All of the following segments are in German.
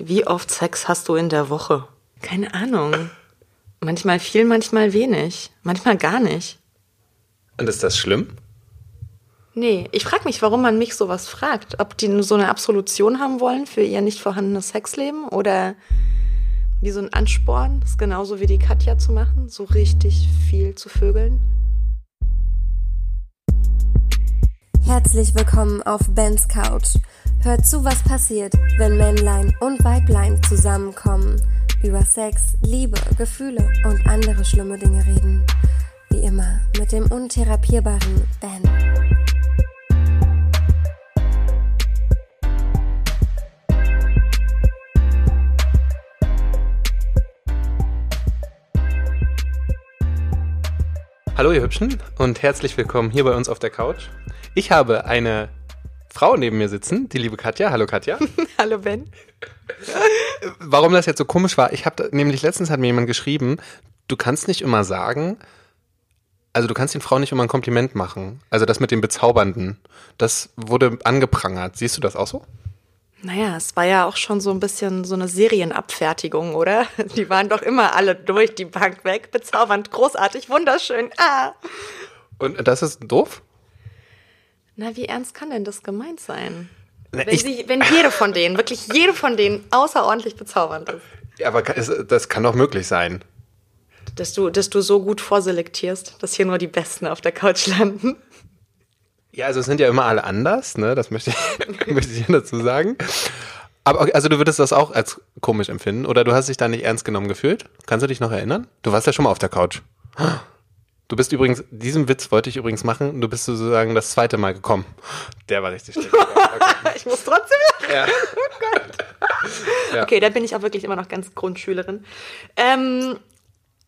Wie oft Sex hast du in der Woche? Keine Ahnung. Manchmal viel, manchmal wenig. Manchmal gar nicht. Und ist das schlimm? Nee, ich frage mich, warum man mich sowas fragt. Ob die so eine Absolution haben wollen für ihr nicht vorhandenes Sexleben oder wie so ein Ansporn, das genauso wie die Katja zu machen, so richtig viel zu vögeln. Herzlich willkommen auf Bens Couch. Hört zu, was passiert, wenn Männlein und Weiblein zusammenkommen, über Sex, Liebe, Gefühle und andere schlimme Dinge reden. Wie immer mit dem untherapierbaren Ben. Hallo ihr Hübschen und herzlich willkommen hier bei uns auf der Couch. Ich habe eine Frau neben mir sitzen, die liebe Katja. Hallo Katja. Hallo Ben. Warum das jetzt so komisch war, ich habe nämlich letztens hat mir jemand geschrieben, du kannst nicht immer sagen, also du kannst den Frauen nicht immer ein Kompliment machen. Also das mit dem Bezaubernden, das wurde angeprangert. Siehst du das auch so? Naja, es war ja auch schon so ein bisschen so eine Serienabfertigung, oder? Die waren doch immer alle durch die Bank weg. Bezaubernd, großartig, wunderschön. Ah. Und das ist doof? Na, wie ernst kann denn das gemeint sein? Na, Wenn, sie, wenn jede von denen, wirklich jede von denen außerordentlich bezaubernd ist. Ja, aber das kann doch möglich sein. Dass du, dass du so gut vorselektierst, dass hier nur die Besten auf der Couch landen. Ja, also es sind ja immer alle anders, ne? Das möchte ich, möchte ich dazu sagen. Aber okay, also du würdest das auch als komisch empfinden oder du hast dich da nicht ernst genommen gefühlt? Kannst du dich noch erinnern? Du warst ja schon mal auf der Couch. Du bist übrigens, diesen Witz wollte ich übrigens machen, du bist sozusagen das zweite Mal gekommen. Der war richtig schlecht. Okay. Ich muss trotzdem. Ja. Ja. Okay, da bin ich auch wirklich immer noch ganz Grundschülerin. Ähm,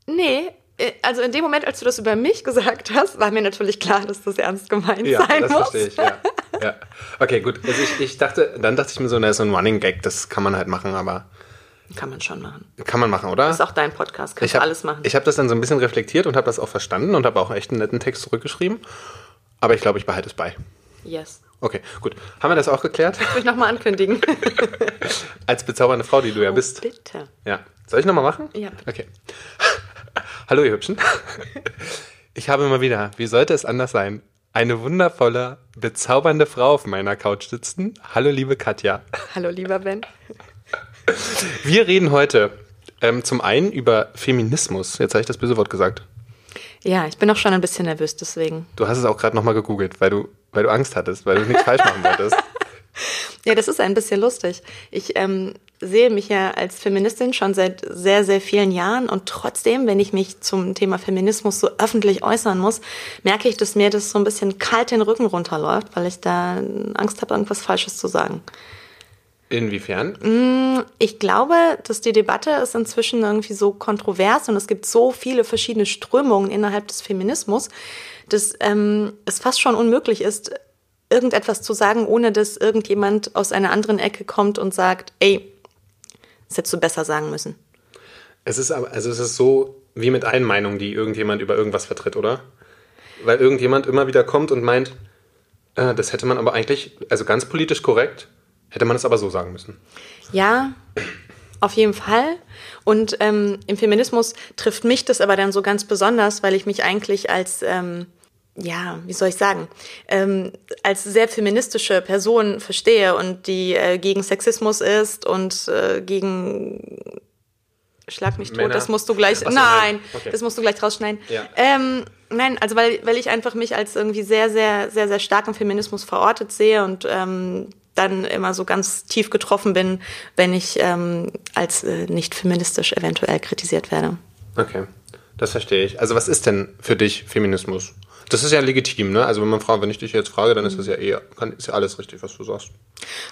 nee, äh, also in dem Moment, als du das über mich gesagt hast, war mir natürlich klar, dass das ernst gemeint Ja, sein das muss. verstehe ich, ja. ja. Okay, gut. Also ich, ich dachte, dann dachte ich mir so, na, ist so ein Running Gag, das kann man halt machen, aber Kann man schon machen. kann man machen, oder? Das ist auch dein Podcast, kannst hab, alles machen. Ich habe das dann so ein bisschen reflektiert und habe das auch verstanden und habe auch echt einen netten Text zurückgeschrieben. Aber ich glaube, ich behalte es bei. yes. Okay, gut. Haben wir das auch geklärt? Soll ich nochmal ankündigen? Als bezaubernde Frau, die du ja bist. Bitte. Ja. Soll ich nochmal machen? Ja. Okay. Hallo, ihr Hübschen. Ich habe mal wieder, wie sollte es anders sein, eine wundervolle, bezaubernde Frau auf meiner Couch sitzen. Hallo, liebe Katja. Hallo, lieber Ben. Wir reden heute ähm, zum einen über Feminismus. Jetzt habe ich das böse Wort gesagt. Ja, ich bin auch schon ein bisschen nervös deswegen. Du hast es auch gerade nochmal gegoogelt, weil du, weil du Angst hattest, weil du nichts falsch machen wolltest. Ja, das ist ein bisschen lustig. Ich ähm, sehe mich ja als Feministin schon seit sehr, sehr vielen Jahren und trotzdem, wenn ich mich zum Thema Feminismus so öffentlich äußern muss, merke ich, dass mir das so ein bisschen kalt den Rücken runterläuft, weil ich da Angst habe, irgendwas Falsches zu sagen. Inwiefern? Ich glaube, dass die Debatte ist inzwischen irgendwie so kontrovers und es gibt so viele verschiedene Strömungen innerhalb des Feminismus, dass ähm, es fast schon unmöglich ist, irgendetwas zu sagen, ohne dass irgendjemand aus einer anderen Ecke kommt und sagt, ey, das hättest du besser sagen müssen. Es ist aber, also es ist so wie mit allen Meinungen, die irgendjemand über irgendwas vertritt, oder? Weil irgendjemand immer wieder kommt und meint, äh, das hätte man aber eigentlich, also ganz politisch korrekt, hätte man es aber so sagen müssen. Ja, auf jeden Fall. Und ähm, im Feminismus trifft mich das aber dann so ganz besonders, weil ich mich eigentlich als, ähm, ja, wie soll ich sagen, ähm, als sehr feministische Person verstehe und die äh, gegen Sexismus ist und äh, gegen Schlag mich tot, Männer. das musst du gleich. So, nein, nein. Okay. das musst du gleich rausschneiden. Ja. Ähm, nein, also weil, weil ich einfach mich als irgendwie sehr, sehr, sehr, sehr stark im Feminismus verortet sehe und ähm, dann immer so ganz tief getroffen bin, wenn ich ähm, als äh, nicht feministisch eventuell kritisiert werde. Okay, das verstehe ich. Also was ist denn für dich Feminismus? Das ist ja legitim, ne? Also wenn man fragt, wenn ich dich jetzt frage, dann ist das ja eher, kann, ist ja alles richtig, was du sagst.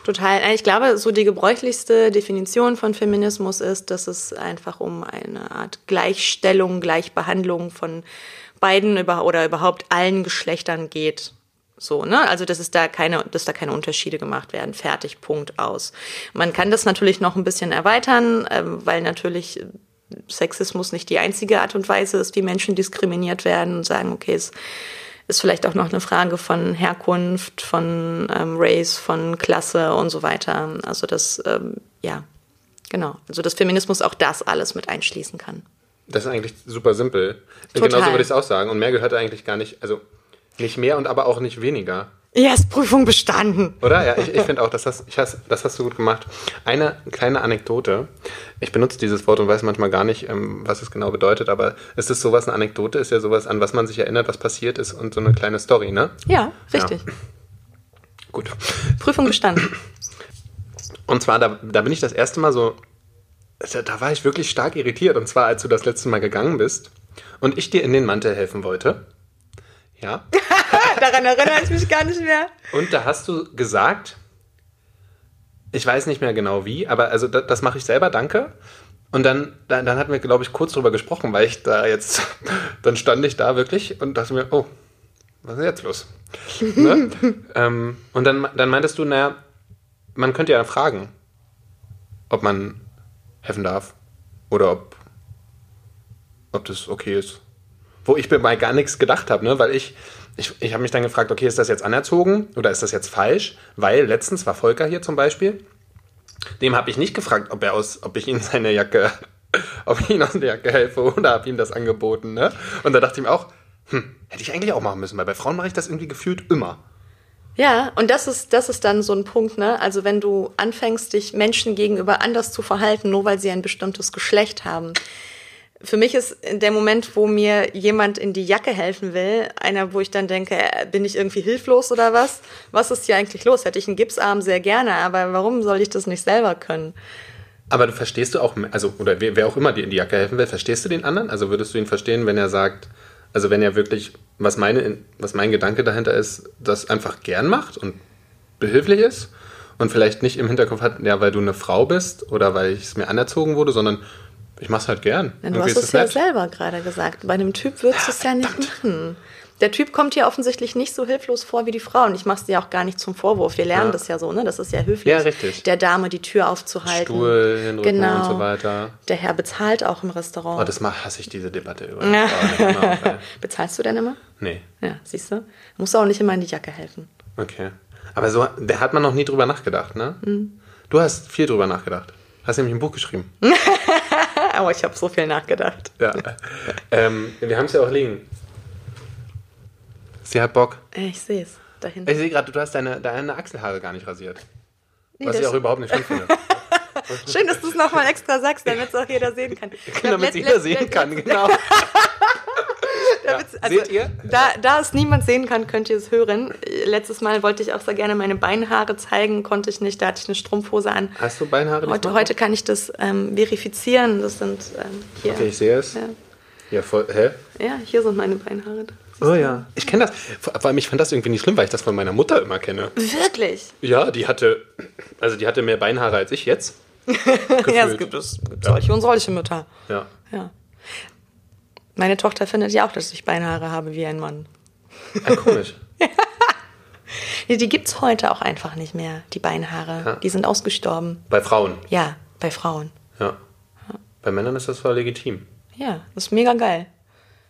Total. Äh, Ich glaube, so die gebräuchlichste Definition von Feminismus ist, dass es einfach um eine Art Gleichstellung, Gleichbehandlung von beiden über, oder überhaupt allen Geschlechtern geht. So, ne? Also, dass es da keine, dass da keine Unterschiede gemacht werden. Fertig, Punkt aus. Man kann das natürlich noch ein bisschen erweitern, ähm, weil natürlich Sexismus nicht die einzige Art und Weise ist, wie Menschen diskriminiert werden und sagen, okay, es ist vielleicht auch noch eine Frage von Herkunft, von ähm, Race, von Klasse und so weiter. Also das, ähm, ja, Genau. Also dass Feminismus auch das alles mit einschließen kann. Das ist eigentlich super simpel. Total. Genauso würde ich es auch sagen. Und mehr gehört eigentlich gar nicht, also nicht mehr und aber auch nicht weniger. Yes, Prüfung bestanden. Oder? Ja, ich, ich finde auch, das hast, ich hast, das hast du gut gemacht. Eine kleine Anekdote. Ich benutze dieses Wort und weiß manchmal gar nicht, ähm, was es genau bedeutet, aber es ist sowas, eine Anekdote ist ja sowas, an was man sich erinnert, was passiert ist und so eine kleine Story, ne? Ja, richtig. Gut. Prüfung bestanden. Und zwar, da, da bin ich das erste Mal so, da, da war ich wirklich stark irritiert. Und zwar, als du das letzte Mal gegangen bist und ich dir in den Mantel helfen wollte. Ja. Daran erinnere ich mich gar nicht mehr. Und da hast du gesagt, ich weiß nicht mehr genau wie, aber also das, das mache ich selber, danke. Und dann, dann, dann hatten wir, glaube ich, kurz drüber gesprochen, weil ich da jetzt, dann stand ich da wirklich und dachte mir, oh, was ist jetzt los? ne? ähm, und dann, dann meintest du, naja, man könnte ja fragen, ob man helfen darf oder ob, ob das okay ist. Wo ich mir bei gar nichts gedacht habe, ne? weil ich, ich, ich habe mich dann gefragt, okay, ist das jetzt anerzogen oder ist das jetzt falsch? Weil letztens war Volker hier zum Beispiel, dem habe ich nicht gefragt, ob er aus, ob ich ihm seine Jacke, ob ich ihm aus der Jacke helfe oder habe ihm das angeboten. Ne? Und da dachte ich mir auch, hm, hätte ich eigentlich auch machen müssen, weil bei Frauen mache ich das irgendwie gefühlt immer. Ja, und das ist, das ist dann so ein Punkt, ne? Also wenn du anfängst, dich Menschen gegenüber anders zu verhalten, nur weil sie ein bestimmtes Geschlecht haben. Für mich ist der Moment, wo mir jemand in die Jacke helfen will, einer, wo ich dann denke, äh, bin ich irgendwie hilflos oder was? Was ist hier eigentlich los? Hätte ich einen Gipsarm sehr gerne, aber warum soll ich das nicht selber können? Aber du verstehst du auch, also, oder wer, wer auch immer dir in die Jacke helfen will, verstehst du den anderen? Also würdest du ihn verstehen, wenn er sagt, also wenn er wirklich, was, meine, was mein Gedanke dahinter ist, das einfach gern macht und behilflich ist und vielleicht nicht im Hinterkopf hat, ja, weil du eine Frau bist oder weil es mir anerzogen wurde, sondern ich mach's halt gern. Ja, du hast es ja nett. selber gerade gesagt. Bei einem Typ würdest du es ja nicht machen. Der Typ kommt hier offensichtlich nicht so hilflos vor wie die Frau. Und ich mach's dir auch gar nicht zum Vorwurf. Wir lernen Ja. das ja so, ne? Das ist ja höflich, Ja, richtig. der Dame die Tür aufzuhalten. Stuhl hinrücken genau. und so weiter. Der Herr bezahlt auch im Restaurant. Oh, das mach, hasse ich diese Debatte übrigens. Ja. Immer, okay. Bezahlst du denn immer? nee, Ja, siehst du? Musst du auch nicht immer in die Jacke helfen. okay. Aber so, da hat man noch nie drüber nachgedacht, ne? Mhm. Du hast viel drüber nachgedacht. Hast nämlich ein Buch geschrieben. Aber ich habe so viel nachgedacht. Ja. ähm, wir haben es ja auch liegen. Sie hat Bock. Ich sehe es. Ich sehe gerade, du hast deine, deine Achselhaare gar nicht rasiert. Nee, Was ich auch überhaupt nicht schlimm finde. Schön, dass du es nochmal extra sagst, damit es auch jeder sehen kann. Damit es jeder sehen kann, genau. Damit's- Ja. also, Seht ihr? Da, da es niemand sehen kann, könnt ihr es hören. Letztes Mal wollte ich auch sehr gerne meine Beinhaare zeigen, konnte ich nicht, da hatte ich eine Strumpfhose an. Hast du Beinhaare Heute, heute kann ich das ähm, verifizieren. Das sind ähm, hier. Okay, ich sehe es. Ja. Ja, voll. Hä? ja, hier sind meine Beinhaare. Oh ja. Ich kenne das. Vor allem, ich fand das irgendwie nicht schlimm, weil ich das von meiner Mutter immer kenne. Wirklich? Ja, die hatte, also die hatte mehr Beinhaare als ich jetzt. Ja, es gibt, es gibt solche und solche Mütter. Ja. Ja. Meine Tochter findet ja auch, dass ich Beinhaare habe wie ein Mann. Ah, komisch. Die gibt's heute auch einfach nicht mehr, die Beinhaare. Ja. Die sind ausgestorben. Bei Frauen. Ja, bei Frauen. Ja. Bei Männern ist das voll legitim. Ja, das ist mega geil.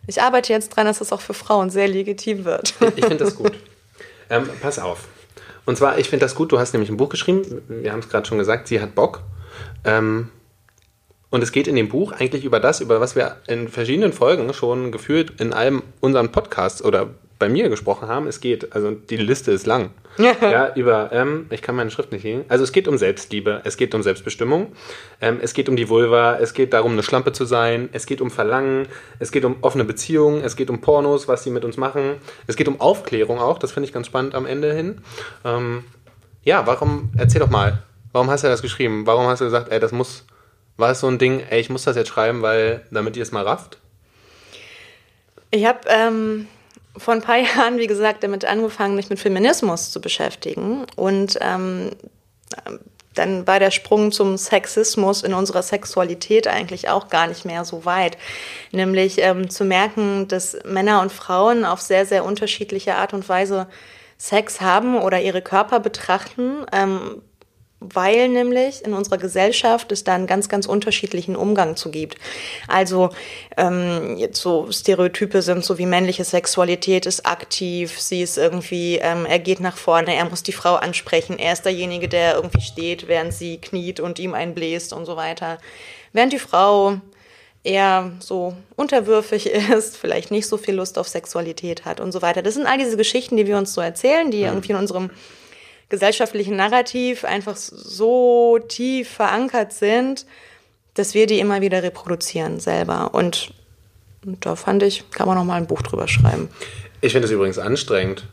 Ich arbeite jetzt dran, dass das auch für Frauen sehr legitim wird. Ich finde das gut. ähm, pass auf. Und zwar, ich finde das gut, du hast nämlich ein Buch geschrieben, wir haben es gerade schon gesagt, sie hat Bock. Ähm, und es geht in dem Buch eigentlich über das, über was wir in verschiedenen Folgen schon gefühlt in allem unseren Podcasts oder bei mir gesprochen haben. Es geht, also die Liste ist lang. ja, über, ähm, ich kann meine Schrift nicht sehen. Also es geht um Selbstliebe, es geht um Selbstbestimmung, ähm, es geht um die Vulva, es geht darum, eine Schlampe zu sein, es geht um Verlangen, es geht um offene Beziehungen, es geht um Pornos, was sie mit uns machen, es geht um Aufklärung auch, das finde ich ganz spannend am Ende hin. Ähm, ja, warum, erzähl doch mal, warum hast du das geschrieben? Warum hast du gesagt, ey, das muss, war es so ein Ding, ey, ich muss das jetzt schreiben, weil, damit ihr es mal rafft? Ich habe ähm, vor ein paar Jahren, wie gesagt, damit angefangen, mich mit Feminismus zu beschäftigen. Und ähm, dann war der Sprung zum Sexismus in unserer Sexualität eigentlich auch gar nicht mehr so weit. Nämlich ähm, zu merken, dass Männer und Frauen auf sehr, sehr unterschiedliche Art und Weise Sex haben oder ihre Körper betrachten. Ähm, weil nämlich in unserer Gesellschaft es da einen ganz, ganz unterschiedlichen Umgang zu gibt. Also ähm, jetzt so Stereotype sind so wie männliche Sexualität ist aktiv, sie ist irgendwie, ähm, er geht nach vorne, er muss die Frau ansprechen, er ist derjenige, der irgendwie steht, während sie kniet und ihm einbläst und so weiter. Während die Frau eher so unterwürfig ist, vielleicht nicht so viel Lust auf Sexualität hat und so weiter. Das sind all diese Geschichten, die wir uns so erzählen, die irgendwie in unserem gesellschaftlichen Narrativ einfach so tief verankert sind, dass wir die immer wieder reproduzieren selber. Und, und da fand ich, kann man noch mal ein Buch drüber schreiben. Ich finde es übrigens anstrengend,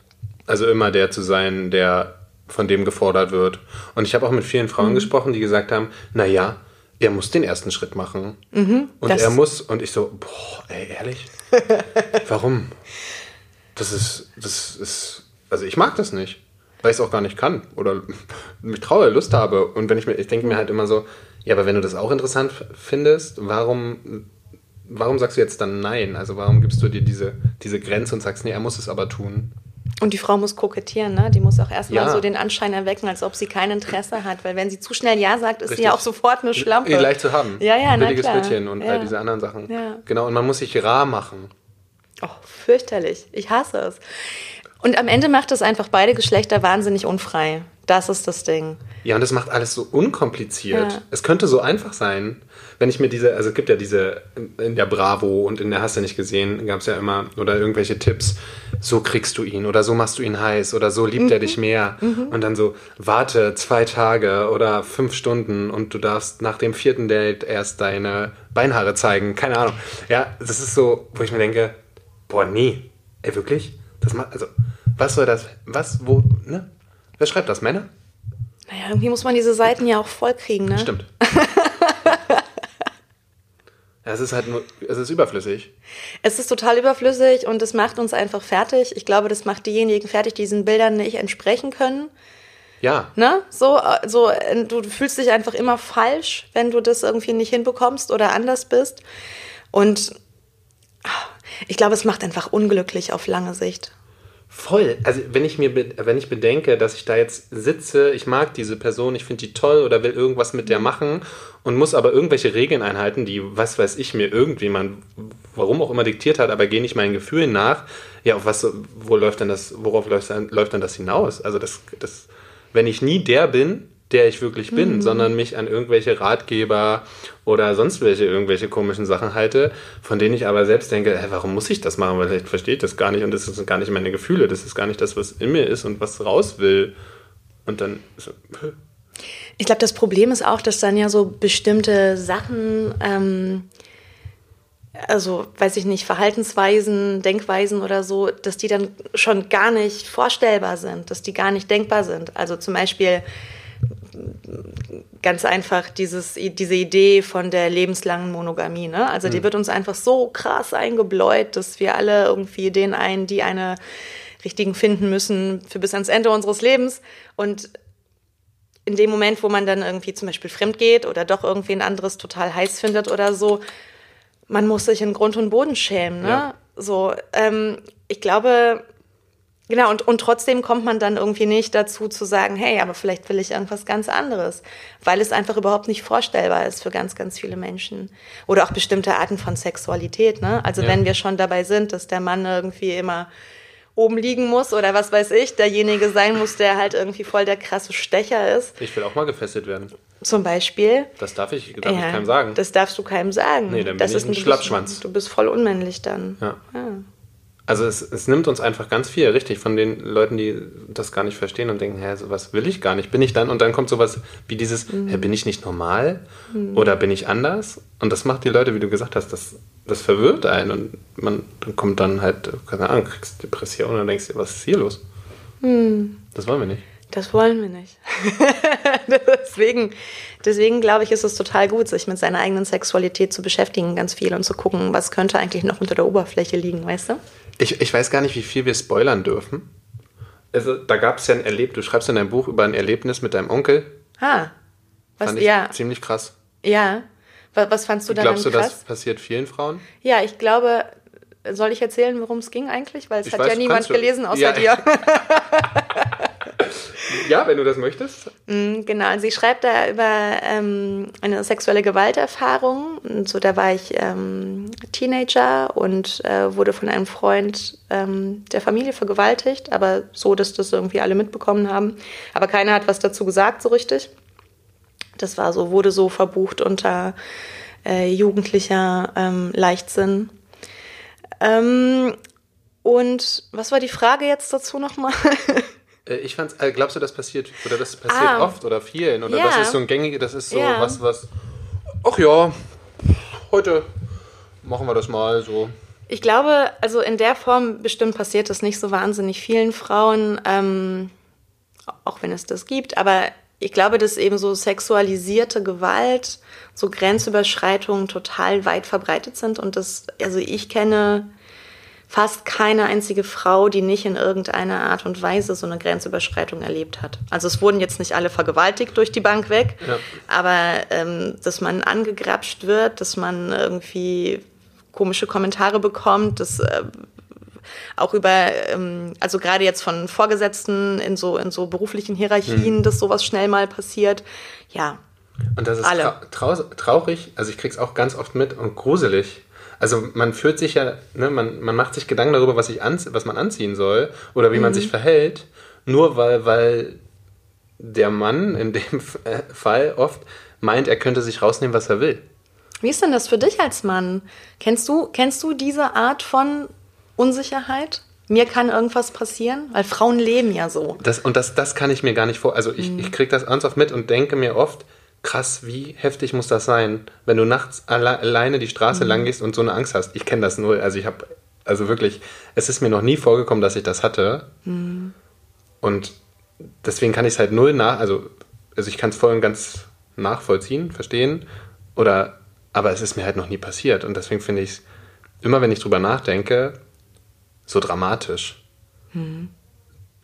also immer der zu sein, der von dem gefordert wird. Und ich habe auch mit vielen Frauen mhm. gesprochen, die gesagt haben, na ja, er muss den ersten Schritt machen. Mhm, und er muss, und ich so, boah, ey, ehrlich? Warum? Das ist, das ist, also ich mag das nicht weil ich es auch gar nicht kann oder mich traue, Lust habe. Und wenn ich mir, ich denke mir halt immer so, ja, aber wenn du das auch interessant findest, warum, warum sagst du jetzt dann nein? Also warum gibst du dir diese, diese Grenze und sagst, nee, er muss es aber tun? Und die Frau muss kokettieren, ne? Die muss auch erstmal ja. so den Anschein erwecken, als ob sie kein Interesse hat. Weil wenn sie zu schnell Ja sagt, ist Richtig. sie ja auch sofort eine Schlampe. Leicht zu haben. Ja, ja, Ein billiges Bittchen und ja. all diese anderen Sachen. Ja. Genau, und man muss sich rar machen. Oh, fürchterlich. Ich hasse es. Und am Ende macht es einfach beide Geschlechter wahnsinnig unfrei. Das ist das Ding. Ja, und das macht alles so unkompliziert. Ja. Es könnte so einfach sein, wenn ich mir diese, also es gibt ja diese, in der Bravo und in der Hast du nicht gesehen, gab es ja immer, oder irgendwelche Tipps, so kriegst du ihn oder so machst du ihn heiß oder so liebt mhm. er dich mehr. Mhm. Und dann so, warte zwei Tage oder fünf Stunden und du darfst nach dem vierten Date erst deine Beinhaare zeigen. Keine Ahnung. Ja, das ist so, wo ich mir denke, boah, nee, ey, wirklich? Das macht, also, was soll das, was, wo, ne? Wer schreibt das, Männer? Naja, irgendwie muss man diese Seiten ja auch vollkriegen, ne? Stimmt. es ist halt nur, es ist überflüssig. Es ist total überflüssig und es macht uns einfach fertig. Ich glaube, das macht diejenigen fertig, die diesen Bildern nicht entsprechen können. Ja. Ne? So, so, du fühlst dich einfach immer falsch, wenn du das irgendwie nicht hinbekommst oder anders bist. Und ich glaube, es macht einfach unglücklich auf lange Sicht. Voll. Also wenn ich mir, wenn ich bedenke, dass ich da jetzt sitze, ich mag diese Person, ich finde die toll oder will irgendwas mit der machen und muss aber irgendwelche Regeln einhalten, die, was weiß ich, mir irgendjemand, warum auch immer diktiert hat, aber gehe nicht meinen Gefühlen nach. Ja, auf was, wo läuft denn das, worauf läuft, läuft denn das hinaus? Also das, das, wenn ich nie der bin, der ich wirklich bin, mhm. sondern mich an irgendwelche Ratgeber oder sonst welche irgendwelche komischen Sachen halte, von denen ich aber selbst denke, hey, warum muss ich das machen? Weil vielleicht verstehe ich das gar nicht und das sind gar nicht meine Gefühle, das ist gar nicht das, was in mir ist und was raus will. Und dann so, ich glaube, das Problem ist auch, dass dann ja so bestimmte Sachen, ähm, also weiß ich nicht, Verhaltensweisen, Denkweisen oder so, dass die dann schon gar nicht vorstellbar sind, dass die gar nicht denkbar sind. Also zum Beispiel ganz einfach dieses, diese Idee von der lebenslangen Monogamie. Ne? Also die mhm. wird uns einfach so krass eingebläut, dass wir alle irgendwie den einen, die eine richtigen finden müssen für bis ans Ende unseres Lebens. Und in dem Moment, wo man dann irgendwie zum Beispiel fremd geht oder doch irgendwie ein anderes total heiß findet oder so, man muss sich in Grund und Boden schämen. Ne? Ja. So, ähm, ich glaube, Genau, und, und trotzdem kommt man dann irgendwie nicht dazu zu sagen, hey, aber vielleicht will ich irgendwas ganz anderes, weil es einfach überhaupt nicht vorstellbar ist für ganz, ganz viele Menschen. Oder auch bestimmte Arten von Sexualität. Ne? Also ja. wenn wir schon dabei sind, dass der Mann irgendwie immer oben liegen muss oder was weiß ich, derjenige sein muss, der halt irgendwie voll der krasse Stecher ist. Ich will auch mal gefesselt werden. Zum Beispiel. Das darf ich, darf ja, ich keinem sagen. Das darfst du keinem sagen. Nee, dann das bin ich ein Schlappschwanz. Du bist voll unmännlich dann. Ja. ja. Also es, es nimmt uns einfach ganz viel, richtig, von den Leuten, die das gar nicht verstehen und denken, hä, sowas will ich gar nicht, bin ich dann? Und dann kommt sowas wie dieses, mhm. hä, bin ich nicht normal? Mhm. Oder bin ich anders? Und das macht die Leute, wie du gesagt hast, das, das verwirrt einen und man kommt dann halt, keine Ahnung, kriegst Depression und denkst dir, was ist hier los? Mhm. Das wollen wir nicht. Das wollen wir nicht. deswegen, deswegen glaube ich, ist es total gut, sich mit seiner eigenen Sexualität zu beschäftigen, ganz viel und zu gucken, was könnte eigentlich noch unter der Oberfläche liegen, weißt du? Ich, ich weiß gar nicht, wie viel wir spoilern dürfen. Also, da gab es ja ein Erlebnis, du schreibst in deinem Buch über ein Erlebnis mit deinem Onkel. Ah, was, Fand ich ja. Ziemlich krass. Ja. Was, was fandst du daran Glaubst du, krass? das passiert vielen Frauen? Ja, ich glaube, soll ich erzählen, worum es ging eigentlich? Weil es ich hat weiß, ja niemand gelesen außer ja. dir. ja, wenn du das möchtest. Mm, genau, sie schreibt da über ähm, eine sexuelle Gewalterfahrung. Und so, da war ich ähm, Teenager und äh, wurde von einem Freund ähm, der Familie vergewaltigt, aber so, dass das irgendwie alle mitbekommen haben. Aber keiner hat was dazu gesagt, so richtig. Das war so, wurde so verbucht unter äh, jugendlicher ähm, Leichtsinn. Ähm, und was war die Frage jetzt dazu nochmal? Äh, ich fand's, äh, glaubst du, das passiert, oder das passiert ah, oft oder vielen? Oder ja. das ist so ein gängiges, das ist so ja. was, was, ach ja, heute machen wir das mal so. Ich glaube, also in der Form bestimmt passiert das nicht so wahnsinnig vielen Frauen, ähm, auch wenn es das gibt, aber ich glaube, dass eben so sexualisierte Gewalt, so Grenzüberschreitungen total weit verbreitet sind und das, also ich kenne fast keine einzige Frau, die nicht in irgendeiner Art und Weise so eine Grenzüberschreitung erlebt hat. Also es wurden jetzt nicht alle vergewaltigt durch die Bank weg, ja. aber ähm, dass man angegrapscht wird, dass man irgendwie komische Kommentare bekommt, dass äh, auch über, ähm, also gerade jetzt von Vorgesetzten in so, in so beruflichen Hierarchien, mhm. dass sowas schnell mal passiert. Ja. Und das ist trau traurig, also ich krieg's auch ganz oft mit und gruselig also man fühlt sich ja, ne, man, man macht sich Gedanken darüber, was, ich anzie was man anziehen soll oder wie mhm. man sich verhält, nur weil, weil der Mann in dem Fall oft meint, er könnte sich rausnehmen, was er will. Wie ist denn das für dich als Mann? Kennst du, kennst du diese Art von Unsicherheit? Mir kann irgendwas passieren, weil Frauen leben ja so. Das, und das, das kann ich mir gar nicht vor. Also ich, mhm. ich kriege das oft mit und denke mir oft, krass, wie heftig muss das sein, wenn du nachts alle, alleine die Straße mhm. lang gehst und so eine Angst hast. Ich kenne das nur, also ich habe, also wirklich, es ist mir noch nie vorgekommen, dass ich das hatte. Mhm. Und deswegen kann ich es halt null nach, also, also ich kann es voll und ganz nachvollziehen, verstehen, oder, aber es ist mir halt noch nie passiert. Und deswegen finde ich es, immer wenn ich drüber nachdenke, so dramatisch. Mhm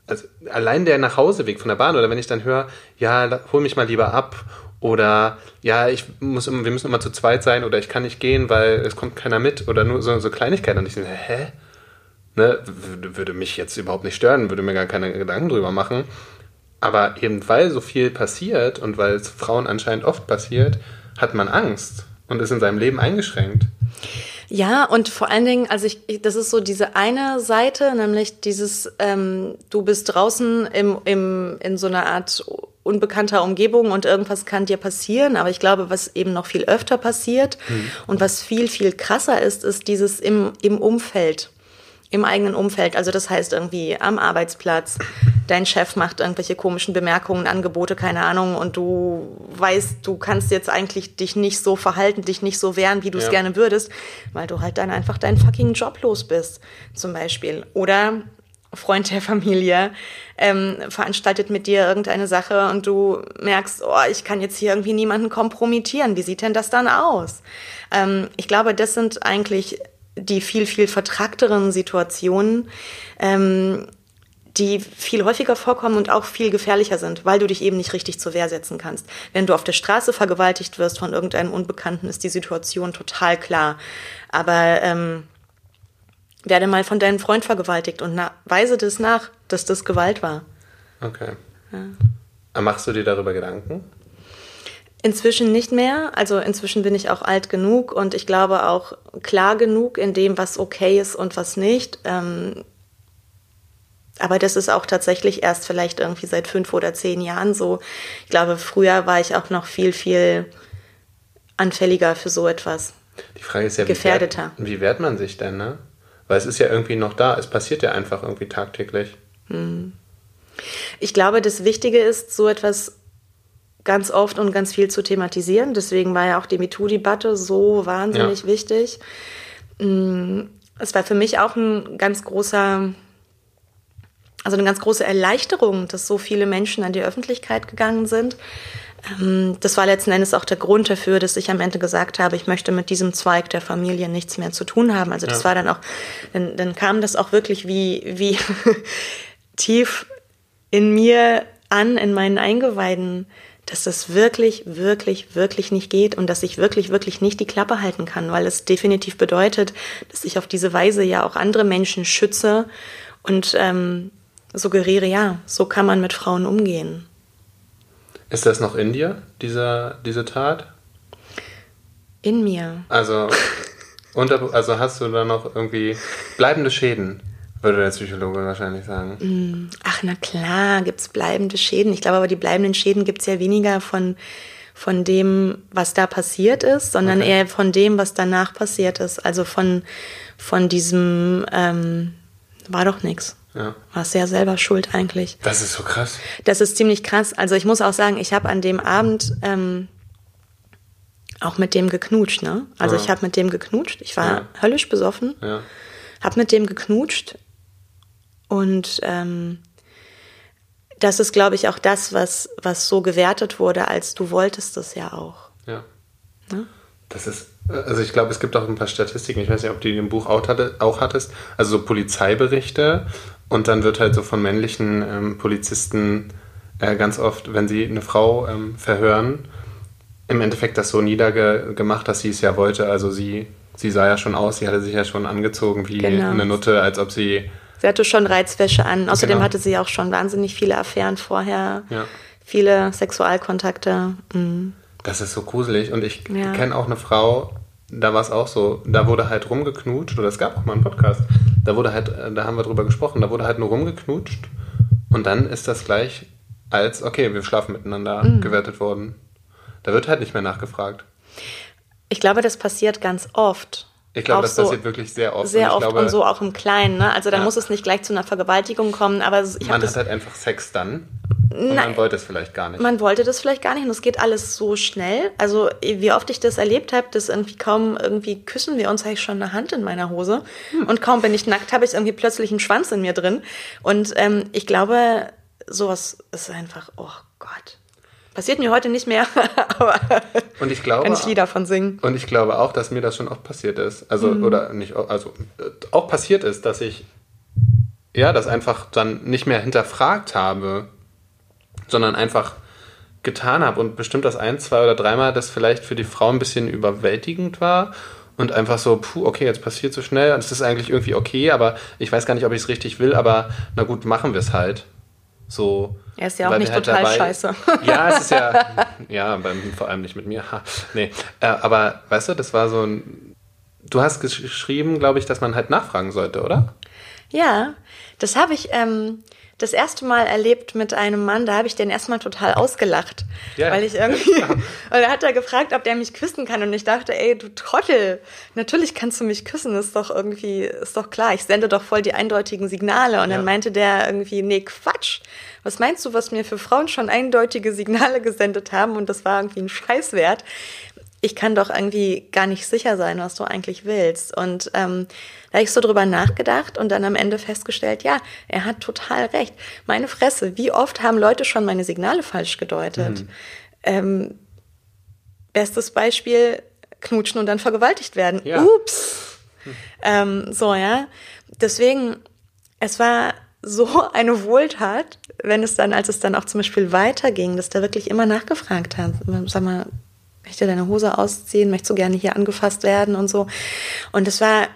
also allein der Nachhauseweg von der Bahn oder wenn ich dann höre, ja, hol mich mal lieber ab oder ja, ich muss, wir müssen immer zu zweit sein oder ich kann nicht gehen, weil es kommt keiner mit oder nur so, so Kleinigkeiten. Und ich denke, hä? Ne, würde mich jetzt überhaupt nicht stören, würde mir gar keine Gedanken drüber machen. Aber eben weil so viel passiert und weil es Frauen anscheinend oft passiert, hat man Angst und ist in seinem Leben eingeschränkt. Ja, und vor allen Dingen, also ich, das ist so diese eine Seite, nämlich dieses, ähm, du bist draußen im, im, in so einer Art unbekannter Umgebung und irgendwas kann dir passieren. Aber ich glaube, was eben noch viel öfter passiert mhm. und was viel, viel krasser ist, ist dieses im, im Umfeld im eigenen Umfeld. Also das heißt irgendwie am Arbeitsplatz, dein Chef macht irgendwelche komischen Bemerkungen, Angebote, keine Ahnung, und du weißt, du kannst jetzt eigentlich dich nicht so verhalten, dich nicht so wehren, wie du es ja. gerne würdest, weil du halt dann einfach deinen fucking Job los bist, zum Beispiel. Oder Freund der Familie ähm, veranstaltet mit dir irgendeine Sache und du merkst, oh, ich kann jetzt hier irgendwie niemanden kompromittieren. Wie sieht denn das dann aus? Ähm, ich glaube, das sind eigentlich die viel, viel vertragteren Situationen, ähm, die viel häufiger vorkommen und auch viel gefährlicher sind, weil du dich eben nicht richtig zur Wehr setzen kannst. Wenn du auf der Straße vergewaltigt wirst von irgendeinem Unbekannten, ist die Situation total klar. Aber ähm, werde mal von deinem Freund vergewaltigt und na, weise das nach, dass das Gewalt war. Okay. Ja. Machst du dir darüber Gedanken? Inzwischen nicht mehr. Also inzwischen bin ich auch alt genug und ich glaube auch klar genug in dem, was okay ist und was nicht. Ähm, aber das ist auch tatsächlich erst vielleicht irgendwie seit fünf oder zehn Jahren so. Ich glaube, früher war ich auch noch viel, viel anfälliger für so etwas. Die Frage ist ja, gefährdeter. Wie wehrt, wie wehrt man sich denn, ne? Weil es ist ja irgendwie noch da. Es passiert ja einfach irgendwie tagtäglich. Hm. Ich glaube, das Wichtige ist, so etwas ganz oft und ganz viel zu thematisieren. Deswegen war ja auch die MeToo-Debatte so wahnsinnig ja. wichtig. Mm, es war für mich auch ein ganz großer, also eine ganz große Erleichterung, dass so viele Menschen an die Öffentlichkeit gegangen sind. Ähm, das war letzten Endes auch der Grund dafür, dass ich am Ende gesagt habe, ich möchte mit diesem Zweig der Familie nichts mehr zu tun haben. Also das ja. war dann auch, dann, dann kam das auch wirklich wie, wie tief in mir an, in meinen Eingeweiden dass das wirklich, wirklich, wirklich nicht geht und dass ich wirklich, wirklich nicht die Klappe halten kann, weil es definitiv bedeutet, dass ich auf diese Weise ja auch andere Menschen schütze und ähm, suggeriere, ja, so kann man mit Frauen umgehen. Ist das noch in dir, dieser, diese Tat? In mir. Also, unter, also hast du da noch irgendwie bleibende Schäden, würde der Psychologe wahrscheinlich sagen. Ach, na klar, gibt es bleibende Schäden. Ich glaube aber, die bleibenden Schäden gibt es ja weniger von, von dem, was da passiert ist, sondern Okay. eher von dem, was danach passiert ist. Also von, von diesem, ähm, war doch nix. Ja. Warst ja selber schuld eigentlich. Das ist so krass. Das ist ziemlich krass. Also ich muss auch sagen, ich habe an dem Abend ähm, auch mit dem geknutscht, ne? Also Ja. ich habe mit dem geknutscht. Ich war Ja. höllisch besoffen, Ja. habe mit dem geknutscht und ähm, das ist, glaube ich, auch das, was, was so gewertet wurde, als du wolltest es ja auch. Ja. Ne? Das ist, also ich glaube, es gibt auch ein paar Statistiken, ich weiß nicht, ob du die im Buch auch, hatte, auch hattest, also so Polizeiberichte und dann wird halt so von männlichen ähm, Polizisten äh, ganz oft, wenn sie eine Frau ähm, verhören, im Endeffekt das so niedergemacht, dass sie es ja wollte, also sie, sie sah ja schon aus, sie hatte sich ja schon angezogen wie Genau. eine Nutte, als ob sie, Sie hatte schon Reizwäsche an. Außerdem Genau. hatte sie auch schon wahnsinnig viele Affären vorher, Ja. viele Sexualkontakte. Mhm. das ist so gruselig und ich Ja. kenne auch eine Frau, da war es auch so, da wurde halt rumgeknutscht, oder es gab auch mal einen Podcast, da wurde halt, äh, da haben wir drüber gesprochen, da wurde halt nur rumgeknutscht und dann ist das gleich als, okay, wir schlafen miteinander Mhm. gewertet worden. Da wird halt nicht mehr nachgefragt. Ich glaube, das passiert ganz oft. Ich glaube, das so passiert wirklich sehr oft. Sehr und oft glaube, und so auch im Kleinen. Ne? Also da Ja. muss es nicht gleich zu einer Vergewaltigung kommen, aber ich man hat halt einfach Sex dann und man wollte es vielleicht gar nicht. Man wollte das vielleicht gar nicht und es geht alles so schnell. Also wie oft ich das erlebt habe, dass irgendwie kaum irgendwie küssen wir uns, habe ich schon eine Hand in meiner Hose Hm. und kaum bin ich nackt, habe ich irgendwie plötzlich einen Schwanz in mir drin. Und ähm, ich glaube, sowas ist einfach, oh Gott. Passiert mir heute nicht mehr, aber und ich glaube, kann ich Lieder von singen. Und ich glaube auch, dass mir das schon oft passiert ist. Also, Mhm. oder nicht, also äh, auch passiert ist, dass ich ja das einfach dann nicht mehr hinterfragt habe, sondern einfach getan habe und bestimmt das ein, zwei oder dreimal das vielleicht für die Frau ein bisschen überwältigend war und einfach so, puh, okay, jetzt passiert so schnell und es ist eigentlich irgendwie okay, aber ich weiß gar nicht, ob ich es richtig will, aber na gut, machen wir es halt. So. Er ist ja auch nicht total scheiße. Ja, es ist ja, ja, beim, vor allem nicht mit mir. Ha, nee, äh, aber weißt du, das war so ein. Du hast gesch- geschrieben, glaube ich, dass man halt nachfragen sollte, oder? Ja, das habe ich ähm, das erste Mal erlebt mit einem Mann, da habe ich den erstmal total ausgelacht. Ja. Weil ich irgendwie. und da hat er gefragt, ob der mich küssen kann. Und ich dachte, ey, du Trottel, natürlich kannst du mich küssen, ist doch irgendwie, ist doch klar. Ich sende doch voll die eindeutigen Signale. Und Ja. dann meinte der irgendwie, nee, Quatsch. Was meinst du, was mir für Frauen schon eindeutige Signale gesendet haben? Und das war irgendwie ein Scheißwert ich kann doch irgendwie gar nicht sicher sein, was du eigentlich willst. Und ähm, da habe ich so drüber nachgedacht und dann am Ende festgestellt, ja, er hat total recht. Meine Fresse, wie oft haben Leute schon meine Signale falsch gedeutet? Ähm, bestes Beispiel, knutschen und dann vergewaltigt werden. Ja. Ups. Ähm, so, ja. Deswegen, es war so eine Wohltat, wenn es dann, als es dann auch zum Beispiel weiterging, dass der wirklich immer nachgefragt hat. Sag mal, möchte deine Hose ausziehen? Möchtest du gerne hier angefasst werden und so? Und es war,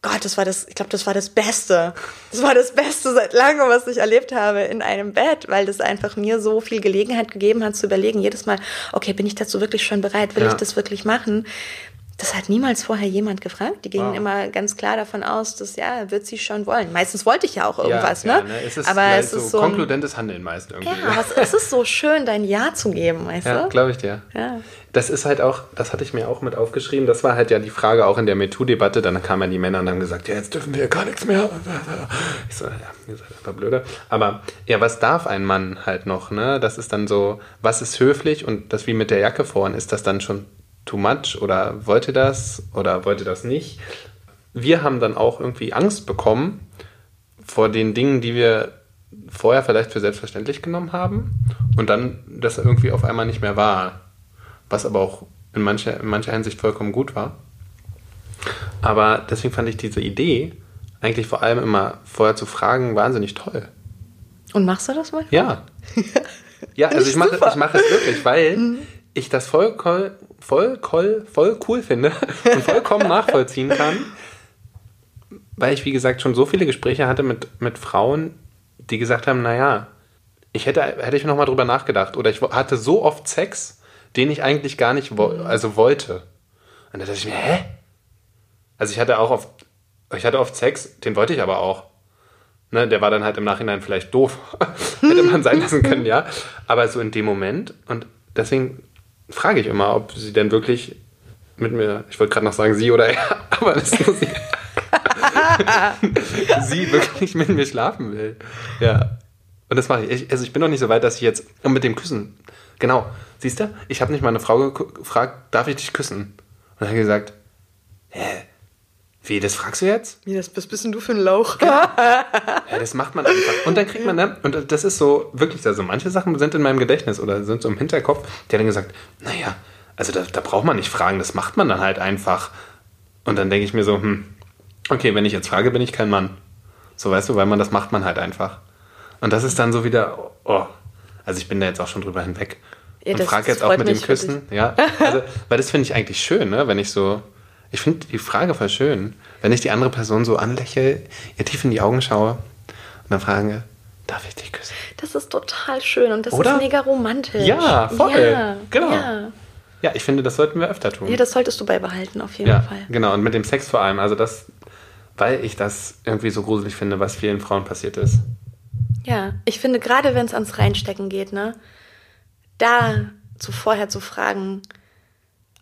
Gott, das war das, ich glaube, das war das Beste. Das war das Beste seit langem, was ich erlebt habe in einem Bett, weil das einfach mir so viel Gelegenheit gegeben hat zu überlegen, jedes Mal, okay, bin ich dazu wirklich schon bereit? Will Ja. ich das wirklich machen? Das hat niemals vorher jemand gefragt. Die gingen Wow. immer ganz klar davon aus, dass ja, wird sie schon wollen. Meistens wollte ich ja auch irgendwas, ja, ne? ja, Es ist, Aber es so ist so. Konkludentes Handeln meist irgendwie. ja, aber es, ist so schön, dein Ja zu geben, weißt Ja, du? glaube ich dir. Ja. Das ist halt auch, das hatte ich mir auch mit aufgeschrieben, das war halt ja die Frage auch in der MeToo-Debatte, dann kamen ja die Männer und haben gesagt, ja, jetzt dürfen wir gar nichts mehr. Ich so, ja, ihr seid einfach blöde. Aber ja, was darf ein Mann halt noch, ne? Das ist dann so, was ist höflich und das wie mit der Jacke vorhin, ist das dann schon too much oder wollte das oder wollte das nicht? Wir haben dann auch irgendwie Angst bekommen vor den Dingen, die wir vorher vielleicht für selbstverständlich genommen haben und dann das irgendwie auf einmal nicht mehr war. Was aber auch in mancher, in mancher Hinsicht vollkommen gut war. Aber deswegen fand ich diese Idee, eigentlich vor allem immer vorher zu fragen, wahnsinnig toll. Und machst du das mal? Ja. Ja, also ich mache, ich mache es wirklich, weil ich das voll, voll, voll, voll, cool finde und vollkommen nachvollziehen kann, weil ich, wie gesagt, schon so viele Gespräche hatte mit, mit Frauen, die gesagt haben, naja, ich hätte, hätte ich noch mal drüber nachgedacht. Oder ich hatte so oft Sex, den ich eigentlich gar nicht wo also wollte. Und da dachte ich mir, hä? Also ich hatte auch oft, ich hatte oft Sex, den wollte ich aber auch. Ne, der war dann halt im Nachhinein vielleicht doof. Hätte man sein lassen können, ja. Aber so in dem Moment, und deswegen frage ich immer, ob sie denn wirklich mit mir, ich wollte gerade noch sagen sie oder er, aber das ist nur sie. wirklich mit mir schlafen will. Ja. Und das mache ich. ich. Also ich bin noch nicht so weit, dass ich jetzt und mit dem Küssen. Genau. Siehst du? Ich habe nicht mal eine Frau ge- gefragt, darf ich dich küssen? Und dann hat gesagt, hä? Wie, das fragst du jetzt? Wie, das, was bist denn du für ein Lauch? Ja, das macht man einfach. Und dann kriegt man dann, und das ist so, wirklich, also manche Sachen sind in meinem Gedächtnis oder sind so im Hinterkopf, der hat dann gesagt, naja, also da, da braucht man nicht fragen, das macht man dann halt einfach. Und dann denke ich mir so, hm, okay, wenn ich jetzt frage, bin ich kein Mann. So weißt du, weil man das macht man halt einfach. Und das ist dann so wieder, oh, also ich bin da jetzt auch schon drüber hinweg. Ja, und frage jetzt auch mit dem. Küssen, ja. Also, weil das finde ich eigentlich schön, ne? wenn ich so, ich finde die Frage voll schön, wenn ich die andere Person so anlächle, ihr tief in die Augen schaue und dann frage, darf ich dich küssen? Das ist total schön und das Oder? ist mega romantisch. Ja, voll. Ja, Genau. Ja. Ja, ich finde, das sollten wir öfter tun. ja, das solltest du beibehalten, auf jeden ja, Fall. genau. Und mit dem Sex vor allem. Also das, weil ich das irgendwie so gruselig finde, was vielen Frauen passiert ist. Ja, ich finde, gerade wenn es ans Reinstecken geht, ne, da zu vorher zu fragen,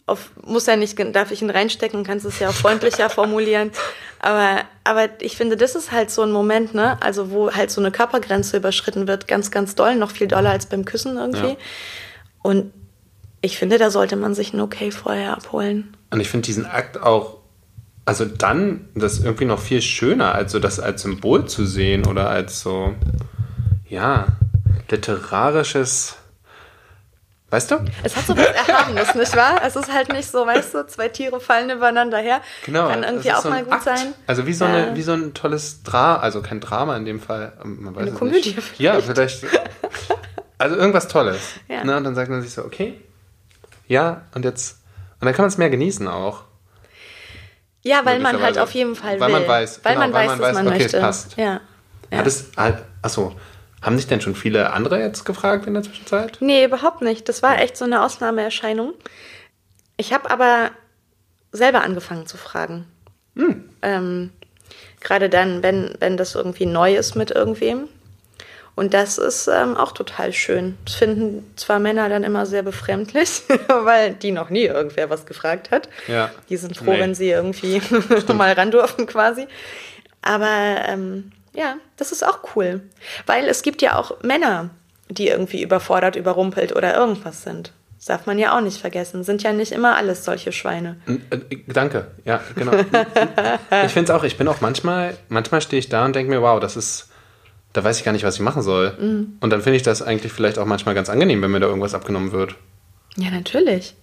auf, muss ja nicht, darf ich ihn reinstecken, kannst es ja auch freundlicher formulieren. Aber, aber ich finde, das ist halt so ein Moment, ne, also wo halt so eine Körpergrenze überschritten wird, ganz, ganz doll, noch viel doller als beim Küssen irgendwie. Ja. Und ich finde, da sollte man sich ein Okay vorher abholen. Und ich finde diesen Akt auch, also dann, das irgendwie noch viel schöner, als so das als Symbol zu sehen oder als so, ja, literarisches, weißt du? Es hat so was Erhabenes, nicht wahr? Es ist halt nicht so, weißt du, zwei Tiere fallen übereinander her. Genau. Kann irgendwie auch so mal gut Akt. sein. Also wie so, Ja. eine, wie so ein tolles Drama, also kein Drama in dem Fall. ähm, Man weiß Eine es Komödie Nicht. vielleicht. Ja, vielleicht. Also irgendwas Tolles. Ja. Ne? Und dann sagt man sich so, okay, ja, und jetzt, und dann kann man es mehr genießen auch. Ja, weil man halt auf jeden Fall Weil will. man weiß, weil genau, man weil weiß, man dass weiß, man okay, es möchte. passt. Ja. ja. Hat es, halt, achso, haben sich denn schon viele andere jetzt gefragt in der Zwischenzeit? Nee, überhaupt nicht. Das war echt so eine Ausnahmeerscheinung. Ich habe aber selber angefangen zu fragen. Hm. Ähm, Gerade dann, wenn, wenn das irgendwie neu ist mit irgendwem. Und das ist ähm, auch total schön. Das finden zwar Männer dann immer sehr befremdlich, weil die noch nie irgendwer was gefragt hat. Ja. Die sind froh, Nee. wenn sie irgendwie mal ran dürfen quasi. Aber ähm, ja, das ist auch cool. Weil es gibt ja auch Männer, die irgendwie überfordert, überrumpelt oder irgendwas sind. Das darf man ja auch nicht vergessen. Sind ja nicht immer alles solche Schweine. Äh, Danke, ja, genau. ich finde es auch, ich bin auch manchmal, manchmal stehe ich da und denke mir, wow, das ist, da weiß ich gar nicht, was ich machen soll. Mhm. Und dann finde ich das eigentlich vielleicht auch manchmal ganz angenehm, wenn mir da irgendwas abgenommen wird. Ja, natürlich.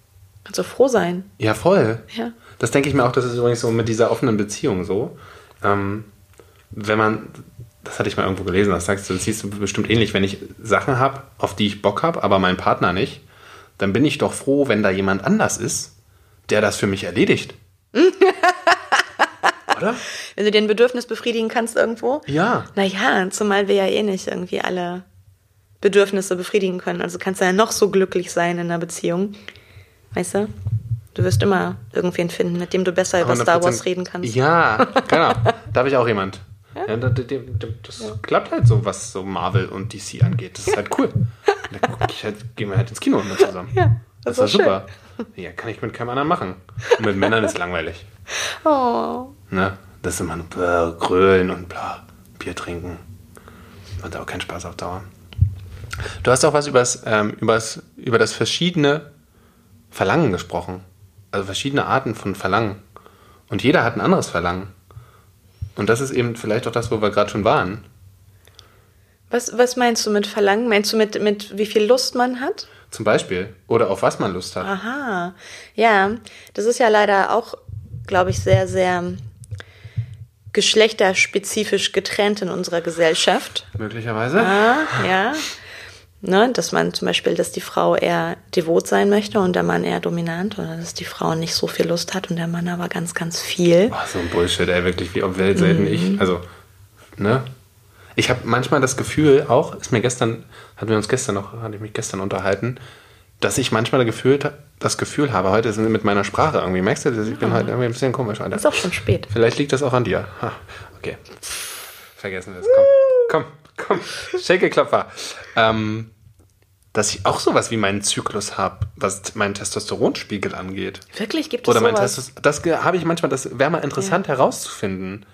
Kannst du froh sein. Ja, voll. Ja. Das denke ich mir auch, das ist übrigens so mit dieser offenen Beziehung so. Ähm, wenn man, das hatte ich mal irgendwo gelesen, das sagst du, das siehst du bestimmt ähnlich, wenn ich Sachen habe, auf die ich Bock habe, aber mein Partner nicht, dann bin ich doch froh, wenn da jemand anders ist, der das für mich erledigt. Oder? Wenn du den Bedürfnis befriedigen kannst irgendwo. Ja. Naja, zumal wir ja eh nicht irgendwie alle Bedürfnisse befriedigen können. Also kannst du ja noch so glücklich sein in einer Beziehung. Weißt du? Du wirst immer irgendwen finden, mit dem du besser über Star 100%. Wars reden kannst. Ja, genau. Da habe ich auch jemand. Ja, da- da- da- das klappt halt so, was so Marvel und DC angeht. Das ist halt cool. Da guck ich halt, gehen wir halt ins Kino mit zusammen. Ja, das, das ist ist super. Ja, kann ich mit keinem anderen machen. Und mit Männern ist langweilig. Oh. Ne? Das ist immer nur bläh, grölen und bla, Bier trinken. Macht auch keinen Spaß auf Dauer. Du hast auch was übers, ähm, übers, über das verschiedene Verlangen gesprochen. Also verschiedene Arten von Verlangen. Und jeder hat ein anderes Verlangen. Und das ist eben vielleicht auch das, wo wir gerade schon waren. Was, was meinst du mit Verlangen? Meinst du mit, mit wie viel Lust man hat? Zum Beispiel. Oder auf was man Lust hat. Aha. Ja, das ist ja leider auch, glaube ich, sehr, sehr geschlechterspezifisch getrennt in unserer Gesellschaft. Möglicherweise. Ah, ja. Ne, dass man zum Beispiel, dass die Frau eher devot sein möchte und der Mann eher dominant oder dass die Frau nicht so viel Lust hat und der Mann aber ganz, ganz viel. Boah, so ein Bullshit, ey, wirklich, wie auf Welt selten Mhm. ich. Also, ne? Ich habe manchmal das Gefühl, auch, ist mir gestern, hatten wir uns gestern noch, hatte ich mich gestern unterhalten, dass ich manchmal das Gefühl, das Gefühl habe, heute ist mit meiner Sprache irgendwie, merkst du, ich bin heute irgendwie ein bisschen komisch, Alter. Ist auch schon spät. Vielleicht liegt das auch an dir. Ha, okay. Vergessen wir es. Komm, komm, komm. Shake-Klopfer. Ähm, dass ich auch sowas wie meinen Zyklus habe, was meinen Testosteronspiegel angeht. Wirklich gibt es Oder mein sowas? Testos das habe ich manchmal, das wäre mal interessant herauszufinden.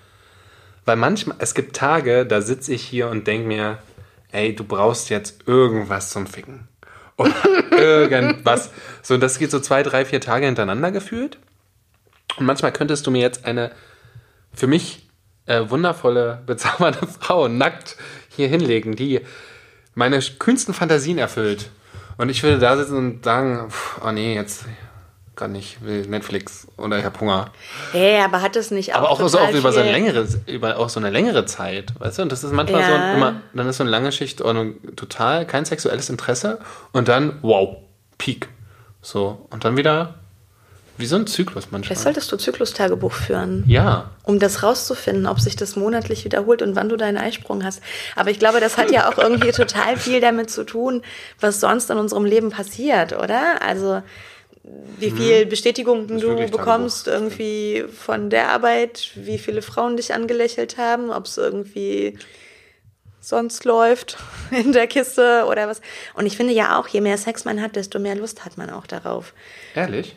Weil manchmal, es gibt Tage, da sitze ich hier und denke mir, ey, du brauchst jetzt irgendwas zum Ficken. Oder irgendwas. So, und das geht so zwei, drei, vier Tage hintereinander gefühlt. Und manchmal könntest du mir jetzt eine für mich äh, wundervolle, bezaubernde Frau nackt hier hinlegen, die meine kühnsten Fantasien erfüllt. Und ich würde da sitzen und sagen, pff, oh nee, jetzt kann nicht, will Netflix oder ich hab Hunger. Hey, aber hat es nicht auch Aber auch so auch über so, eine längere, über auch so eine längere Zeit, weißt du? Und das ist manchmal Ja. so immer, dann ist so eine lange Schicht und total kein sexuelles Interesse und dann, wow, Peak. So, und dann wieder wie so ein Zyklus manchmal. Vielleicht solltest du Zyklustagebuch führen. Ja, um das rauszufinden, ob sich das monatlich wiederholt und wann du deinen Eisprung hast. Aber ich glaube, das hat ja auch irgendwie total viel damit zu tun, was sonst in unserem Leben passiert, oder? Also wie viel Bestätigung du bekommst irgendwie von der Arbeit, wie viele Frauen dich angelächelt haben, ob es irgendwie sonst läuft in der Kiste oder was. Und ich finde ja auch, je mehr Sex man hat, desto mehr Lust hat man auch darauf. ehrlich?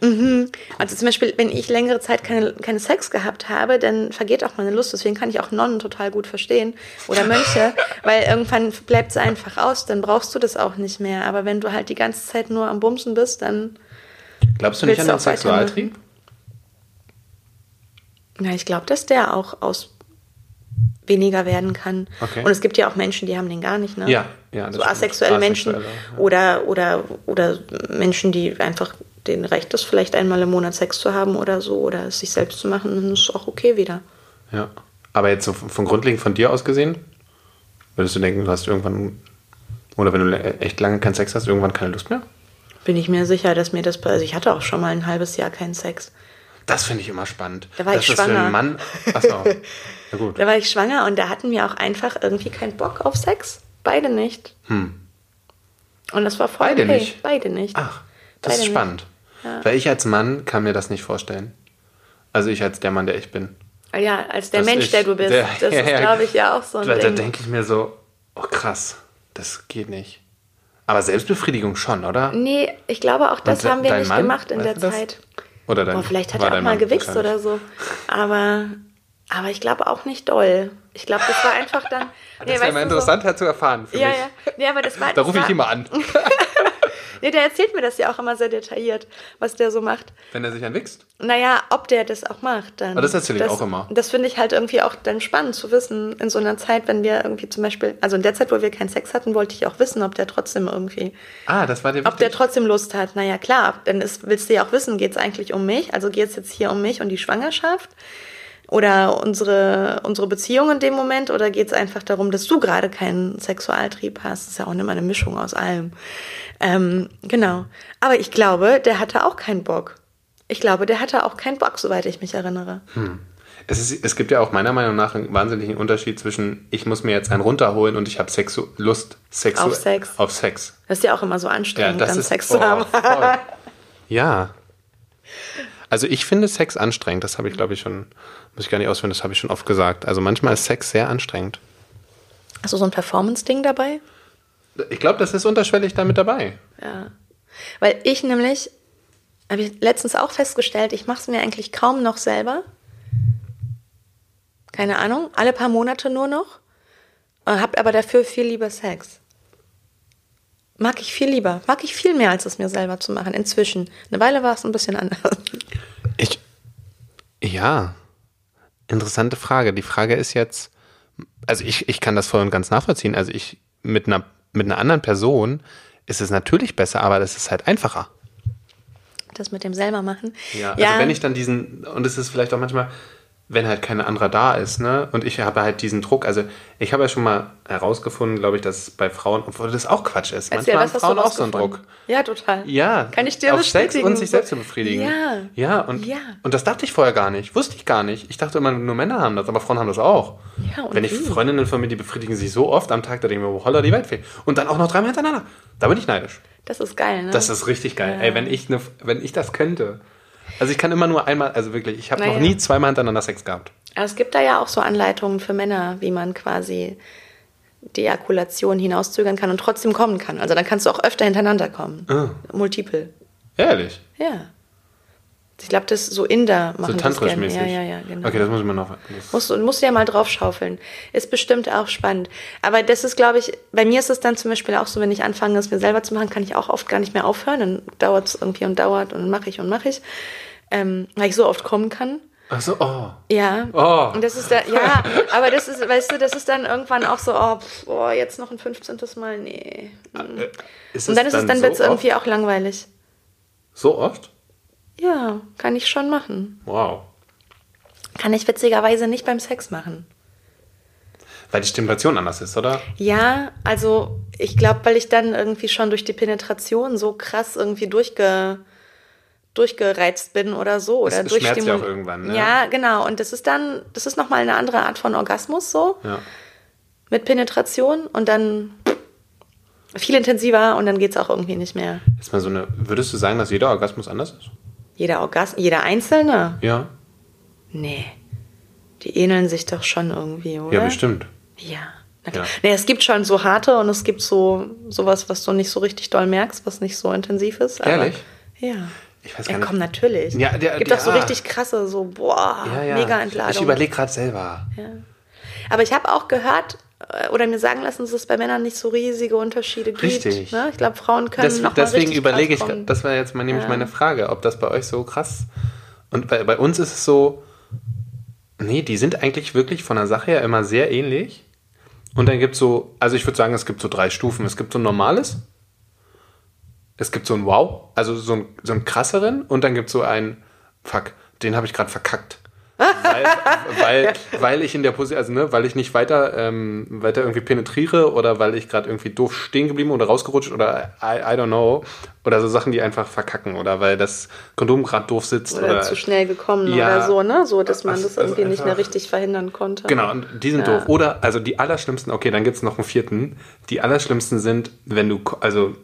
Also zum Beispiel, wenn ich längere Zeit keine, keine Sex gehabt habe, dann vergeht auch meine Lust. Deswegen kann ich auch Nonnen total gut verstehen oder Mönche, weil irgendwann bleibt es einfach aus, dann brauchst du das auch nicht mehr. Aber wenn du halt die ganze Zeit nur am Bumsen bist, dann, Glaubst du nicht an den? Sexualtrieb? na, ich glaube, dass der auch aus weniger werden kann. Okay. Und es gibt ja auch Menschen, die haben den gar nicht, ne? Ja, ja, So asexuelle Menschen Asexuelle, ja. oder, oder, oder Menschen, die einfach den Recht ist, vielleicht einmal im Monat Sex zu haben oder so oder es sich selbst zu machen, dann ist es auch okay wieder. Ja. Aber jetzt so von grundlegend von dir aus gesehen, würdest du denken, du hast irgendwann, oder wenn du echt lange keinen Sex hast, irgendwann keine Lust mehr? Bin ich mir sicher, dass mir das. Also ich hatte auch schon mal ein halbes Jahr keinen Sex. Das finde ich immer spannend. Da war das ich ist für schwanger. einen Mann. Achso. Na gut. Da war ich schwanger und da hatten wir auch einfach irgendwie keinen Bock auf Sex. Beide nicht. Und das war voll Hm. Beide okay. nicht? Beide nicht. Ach, das Beide ist spannend. Weil ich als Mann kann mir das nicht vorstellen. Also ich als der Mann, der ich bin. Ah Ja, als der Das Mensch, ich- der du bist. der- das ist, glaube ich, ja auch so ein Da, da Ding. denke ich mir so, oh krass, das geht nicht. Aber Selbstbefriedigung schon, oder? Nee, ich glaube auch, das Und haben wir nicht Mann? gemacht in der du das? Oder dein, Boah, vielleicht hat er auch mal gewichst oder so. Aber, aber ich glaube auch nicht doll. Ich glaube, das war einfach dann. Das wäre mal interessant zu erfahren für So, ja, mich. ja. Nee, aber das war. Da rufe ich ihn mal an, Nee, der erzählt mir das ja auch immer sehr detailliert, was der so macht. wenn er sich anwichst. Naja, ob der das auch macht, dann. Aber das erzähle ich auch immer. Das finde ich halt irgendwie auch dann spannend zu wissen, in so einer Zeit, wenn wir irgendwie zum Beispiel, also in der Zeit, wo wir keinen Sex hatten, wollte ich auch wissen, ob der trotzdem irgendwie, Ah, das war dir ob der wichtig. trotzdem Lust hat. Naja, klar, dann ist, willst du ja auch wissen, geht es eigentlich um mich? Also geht es jetzt hier um mich und die Schwangerschaft? Oder unsere, unsere Beziehung in dem Moment? Oder geht es einfach darum, dass du gerade keinen Sexualtrieb hast? Das ist ja auch immer eine Mischung aus allem. Ähm, genau. Aber ich glaube, der hatte auch keinen Bock. Ich glaube, der hatte auch keinen Bock, soweit ich mich erinnere. Es, ist, es gibt ja auch meiner Meinung nach einen wahnsinnigen Unterschied zwischen, ich muss mir jetzt einen runterholen und ich habe Sexu Lust Sexu Auf Sex. Auf Sex. Das ist ja auch immer so anstrengend, dann Sex oh, zu haben. voll. Ja. Also ich finde Sex anstrengend, das habe ich glaube ich schon, muss ich gar nicht ausführen, das habe ich schon oft gesagt. Also manchmal ist Sex sehr anstrengend. Hast du so ein Performance-Ding dabei? Ich glaube, das ist unterschwellig da mit dabei. Ja. Weil ich nämlich, habe ich letztens auch festgestellt, ich mache es mir eigentlich kaum noch selber. Keine Ahnung, alle paar Monate nur noch. Habe aber dafür viel lieber Sex. Mag ich viel lieber. Mag ich viel mehr, als es mir selber zu machen. Inzwischen. Eine Weile war es ein bisschen anders. Ich, ja, interessante Frage. Die Frage ist jetzt, also ich, ich kann das voll und ganz nachvollziehen. Also ich, mit einer, mit einer anderen Person ist es natürlich besser, aber das ist halt einfacher. Das mit dem selber machen. Ja, also wenn ich dann diesen, und es ist vielleicht auch manchmal, wenn halt kein anderer da ist, ne? Und ich habe halt diesen Druck. Also ich habe ja schon mal herausgefunden, glaube ich, dass bei Frauen, obwohl das auch Quatsch ist. Erzähl, Manchmal haben Frauen auch so einen? Druck. Ja, total. Ja. Kann ich dir auf Sex und sich selbst zu befriedigen. Ja. Ja, und, Ja. und das dachte ich vorher gar nicht. Wusste ich gar nicht. Ich dachte immer, nur Männer haben das, aber Frauen haben das auch. Ja, und Wenn ich wie? Freundinnen von mir, die befriedigen sich so oft am Tag, da denke ich mir, holla, die Welt fehlt. Und dann auch noch dreimal hintereinander. Da bin ich neidisch. Das ist geil, ne? Das ist richtig geil. Ey, wenn ich, ne, wenn ich das könnte. Also ich kann immer nur einmal, also wirklich, ich habe noch Naja. nie zweimal hintereinander Sex gehabt. Aber es gibt da ja auch so Anleitungen für Männer, wie man quasi die Ejakulation hinauszögern kann und trotzdem kommen kann. Also dann kannst du auch öfter hintereinander kommen. Ah. Multiple. Ehrlich. Ja. Ich glaube, das so Inder So machen das tantrisch gerne. mäßig. Ja, ja, ja, genau. Okay, das muss ich mir noch. Musst, du- musst du ja mal drauf schaufeln. Ist bestimmt auch spannend. Aber das ist, glaube ich, bei mir ist es dann zum Beispiel auch so, wenn ich anfange, es mir selber zu machen, kann ich auch oft gar nicht mehr aufhören. Dann dauert es irgendwie und dauert und mache ich und mache ich. Ähm, weil ich so oft kommen kann. ach so, oh. Ja. Oh. Und das ist da, ja, aber das ist, weißt du, das ist dann irgendwann auch so, oh, pf, oh jetzt noch ein 15. Mal, nee. Äh, Ist Und dann ist es, dann so wird es irgendwie auch langweilig. So oft? Ja, kann ich schon machen. Wow. Kann ich witzigerweise nicht beim Sex machen. Weil die Stimulation anders ist, oder? Ja, also ich glaube, weil ich dann irgendwie schon durch die Penetration so krass irgendwie durchge, durchgereizt bin oder so. Oder Es schmerzt ja auch irgendwann, ne? Ja, genau. Und das ist dann, das ist nochmal eine andere Art von Orgasmus so. Ja. Mit Penetration und dann viel intensiver und dann geht es auch irgendwie nicht mehr. Ist mal so eine. Würdest du sagen, dass jeder Orgasmus anders ist? Jeder Orgasmus, jeder Einzelne? Ja. Nee. Die ähneln sich doch schon irgendwie, oder? Ja, bestimmt. Ja. Klar. Ja. Nee, es gibt schon so harte und es gibt so sowas, was du nicht so richtig doll merkst, was nicht so intensiv ist. Ehrlich? Ja. Ich weiß Ja, gar nicht. komm, natürlich. Ja, der- gibt doch so ah. richtig krasse, so, boah, Ja, ja. mega Ich Entladung. überlege gerade selber. ja. Aber ich habe auch gehört oder mir sagen lassen, dass es bei Männern nicht so riesige Unterschiede gibt. Richtig. Ne? Ich glaube, Frauen können Das, noch deswegen überlege ich, kommen. das war jetzt mal nämlich Ja. meine Frage, ob das bei euch so krass. Und bei, bei uns ist es so, nee, die sind eigentlich wirklich von der Sache her immer sehr ähnlich. Und dann gibt es so, also ich würde sagen, es gibt so drei Stufen. Es gibt so ein normales, es gibt so ein Wow, also so ein, so ein krasseren und dann gibt es so ein Fuck, den habe ich gerade verkackt. Weil, weil, weil ich in der Position, also ne, weil ich nicht weiter, ähm, weiter irgendwie penetriere oder weil ich gerade irgendwie doof stehen geblieben oder rausgerutscht oder I, I don't know. Oder so Sachen, die einfach verkacken oder weil das Kondom gerade doof sitzt oder, oder, zu schnell gekommen Ja. oder so, ne? So, dass man Also- das irgendwie also nicht mehr richtig verhindern konnte. Genau, und die sind Ja. doof. Oder, also die allerschlimmsten, okay, dann gibt es noch einen vierten. Die allerschlimmsten sind, wenn du, also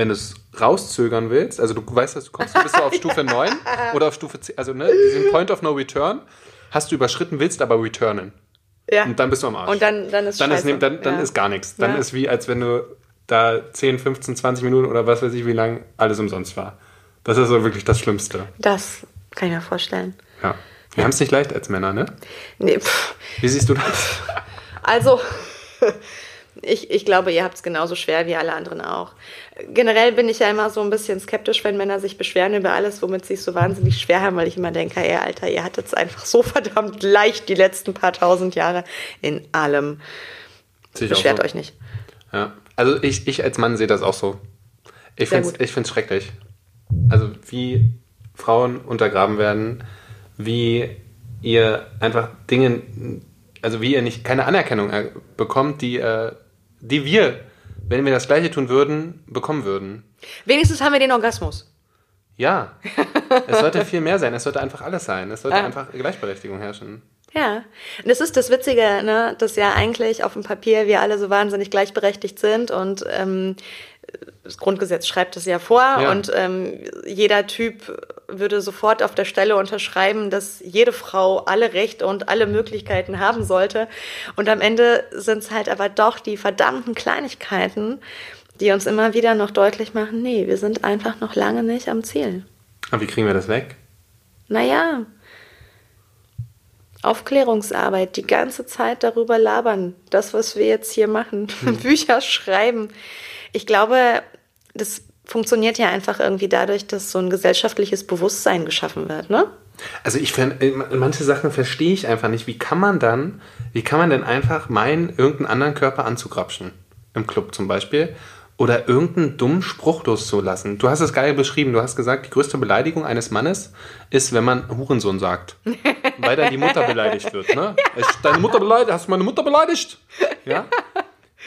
wenn du es rauszögern willst, also du weißt, dass du kommst, du bist du auf Stufe 9 oder auf Stufe 10, also ne, diesen Point of No Return hast du überschritten, willst aber returnen. Ja. Und dann bist du am Arsch. Und dann, dann ist dann ist, scheiße. ne- dann, dann ja. ist gar nichts. Dann Ja. ist wie, als wenn du da 10, 15, 20 Minuten oder was weiß ich wie lang alles umsonst war. Das ist so wirklich das Schlimmste. Das kann ich mir vorstellen. Ja. Wir haben es nicht leicht als Männer, ne? Nee, pff. Wie siehst du das? Also, ich, ich glaube, ihr habt es genauso schwer wie alle anderen auch. Generell bin ich ja immer so ein bisschen skeptisch, wenn Männer sich beschweren über alles, womit sie es so wahnsinnig schwer haben, weil ich immer denke, ey, Alter, ihr hattet es einfach so verdammt leicht die letzten paar tausend Jahre in allem. Sehe Beschwert so. euch nicht. Ja, also ich, ich als Mann sehe das auch so. Ich finde es schrecklich. Also wie Frauen untergraben werden, wie ihr einfach Dinge, also wie ihr nicht keine Anerkennung äh, bekommt, die, äh, die wir, wenn wir das Gleiche tun würden, bekommen würden. Wenigstens haben wir den Orgasmus. Ja, es sollte viel mehr sein. Es sollte einfach alles sein. Es sollte Ja. einfach Gleichberechtigung herrschen. Ja, und das ist das Witzige, ne, dass ja eigentlich auf dem Papier wir alle so wahnsinnig gleichberechtigt sind und ähm, das Grundgesetz schreibt es ja vor Ja. und ähm, jeder Typ würde sofort auf der Stelle unterschreiben, dass jede Frau alle Rechte und alle Möglichkeiten haben sollte. Und am Ende sind es halt aber doch die verdammten Kleinigkeiten, die uns immer wieder noch deutlich machen, nee, wir sind einfach noch lange nicht am Ziel. Aber wie kriegen wir das weg? Naja, Aufklärungsarbeit, die ganze Zeit darüber labern, das, was wir jetzt hier machen, Bücher schreiben. Ich glaube, das funktioniert ja einfach irgendwie dadurch, dass so ein gesellschaftliches Bewusstsein geschaffen wird, ne? Also ich äh, manche Sachen verstehe ich einfach nicht. Wie kann man dann, wie kann man denn einfach meinen, irgendeinen anderen Körper anzugrapschen? Im Club zum Beispiel. Oder irgendeinen dummen Spruch loszulassen. Du hast es geil beschrieben. Du hast gesagt, die größte Beleidigung eines Mannes ist, wenn man Hurensohn sagt. weil dann die Mutter beleidigt wird. Ne? Ja. Deine Mutter beleidigt, hast du meine Mutter beleidigt? Ja.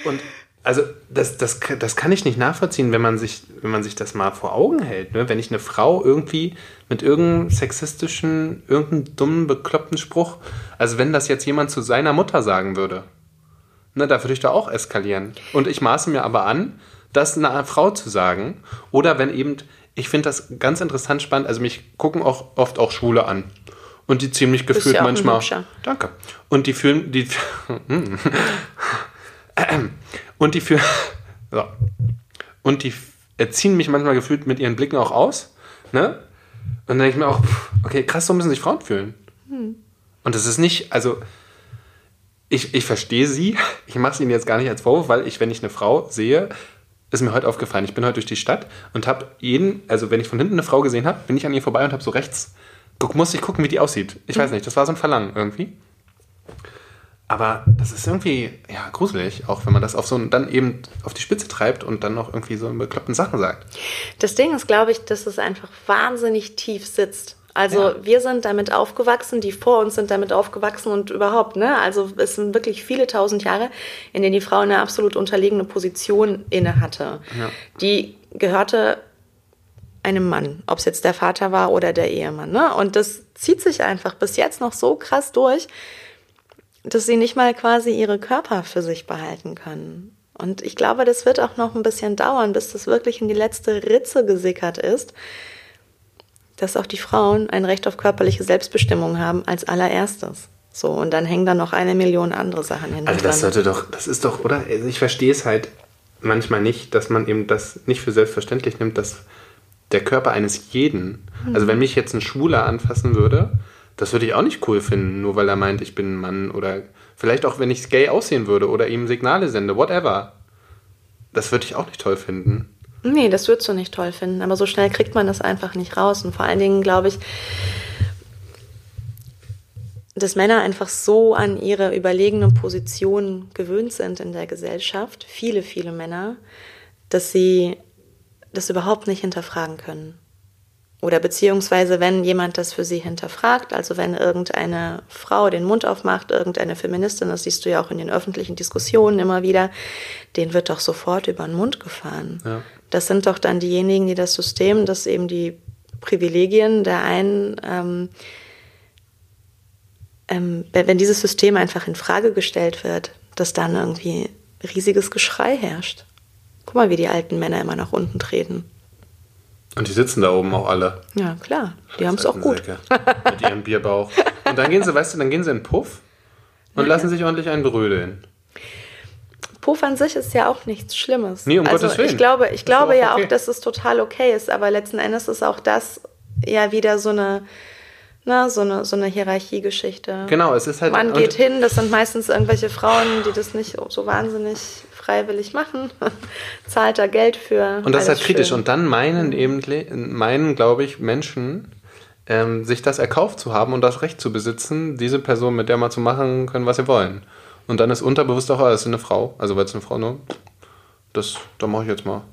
Und also das, das, das kann ich nicht nachvollziehen, wenn man sich, wenn man sich das mal vor Augen hält. Ne? Wenn ich eine Frau irgendwie mit irgendeinem sexistischen, irgendeinem dummen, bekloppten Spruch, also wenn das jetzt jemand zu seiner Mutter sagen würde, ne, da würde ich da auch eskalieren. Und ich maße mir aber an, das einer Frau zu sagen. Oder wenn eben, ich finde das ganz interessant spannend, also mich gucken auch oft auch Schwule an. Und die ziemlich gefühlt ja manchmal. Danke. Und die fühlen, die. und die fühlen. So. Und die erziehen mich manchmal gefühlt mit ihren Blicken auch aus. Ne? Und dann denke ich mir auch, okay, krass, so müssen sich Frauen fühlen. Hm. Und das ist nicht, also ich, ich verstehe sie, ich mache es ihnen jetzt gar nicht als Vorwurf, weil ich, wenn ich eine Frau sehe, ist mir heute aufgefallen. Ich bin heute durch die Stadt und habe jeden, also wenn ich von hinten eine Frau gesehen habe, bin ich an ihr vorbei und habe so rechts, guck, muss ich gucken, wie die aussieht. Ich weiß mhm. nicht, das war so ein Verlangen irgendwie. Aber das ist irgendwie, ja, gruselig, auch wenn man das auf so dann eben auf die Spitze treibt und dann noch irgendwie so bekloppten Sachen sagt. Das Ding ist, glaube ich, dass es einfach wahnsinnig tief sitzt. Also ja. wir sind damit aufgewachsen, die vor uns sind damit aufgewachsen und überhaupt, ne? Also es sind wirklich viele tausend Jahre, in denen die Frau eine absolut unterlegene Position inne hatte. Ja. Die gehörte einem Mann, ob es jetzt der Vater war oder der Ehemann. Ne? Und das zieht sich einfach bis jetzt noch so krass durch, dass sie nicht mal quasi ihre Körper für sich behalten können. Und ich glaube, das wird auch noch ein bisschen dauern, bis das wirklich in die letzte Ritze gesickert ist dass auch die Frauen ein Recht auf körperliche Selbstbestimmung haben als allererstes. So, und dann hängen da noch eine Million andere Sachen hinter. Also das sollte doch, das ist doch, oder? Also ich verstehe es halt manchmal nicht, dass man eben das nicht für selbstverständlich nimmt, dass der Körper eines jeden, mhm. also wenn mich jetzt ein Schwuler anfassen würde, das würde ich auch nicht cool finden, nur weil er meint, ich bin ein Mann oder vielleicht auch, wenn ich gay aussehen würde oder ihm Signale sende, whatever. Das würde ich auch nicht toll finden. Nee, das würdest du nicht toll finden, aber so schnell kriegt man das einfach nicht raus. Und vor allen Dingen glaube ich, dass Männer einfach so an ihre überlegene Position gewöhnt sind in der Gesellschaft, viele, viele Männer, dass sie das überhaupt nicht hinterfragen können. Oder beziehungsweise, wenn jemand das für sie hinterfragt, also wenn irgendeine Frau den Mund aufmacht, irgendeine Feministin, das siehst du ja auch in den öffentlichen Diskussionen immer wieder, den wird doch sofort über den Mund gefahren. Ja. Das sind doch dann diejenigen, die das System, das eben die Privilegien der einen, ähm, ähm, wenn dieses System einfach in Frage gestellt wird, dass dann irgendwie riesiges Geschrei herrscht. Guck mal, wie die alten Männer immer nach unten treten. Und die sitzen da oben auch alle. Ja, klar. Die haben es auch gut. Mit ihrem Bierbauch. Und dann gehen sie, weißt du, dann gehen sie in den Puff und ja. lassen sich ordentlich einen brödeln. Puff an sich ist ja auch nichts Schlimmes. Nee, um also Gottes Willen. Ich glaube, ich glaube ja okay. auch, dass es total okay ist, aber letzten Endes ist auch das ja wieder so eine, na, so eine, so eine Hierarchiegeschichte. Genau, es ist halt. Man geht hin, das sind meistens irgendwelche Frauen, die das nicht so wahnsinnig freiwillig machen, zahlt da Geld für. Und das ist halt kritisch. Und dann meinen eben, meinen, glaube ich, Menschen, ähm, sich das erkauft zu haben und das Recht zu besitzen, diese Person mit der mal zu machen können, was sie wollen. Und dann ist unterbewusst auch, es ist eine Frau. Also weil es eine Frau nur, das, da mache ich jetzt mal.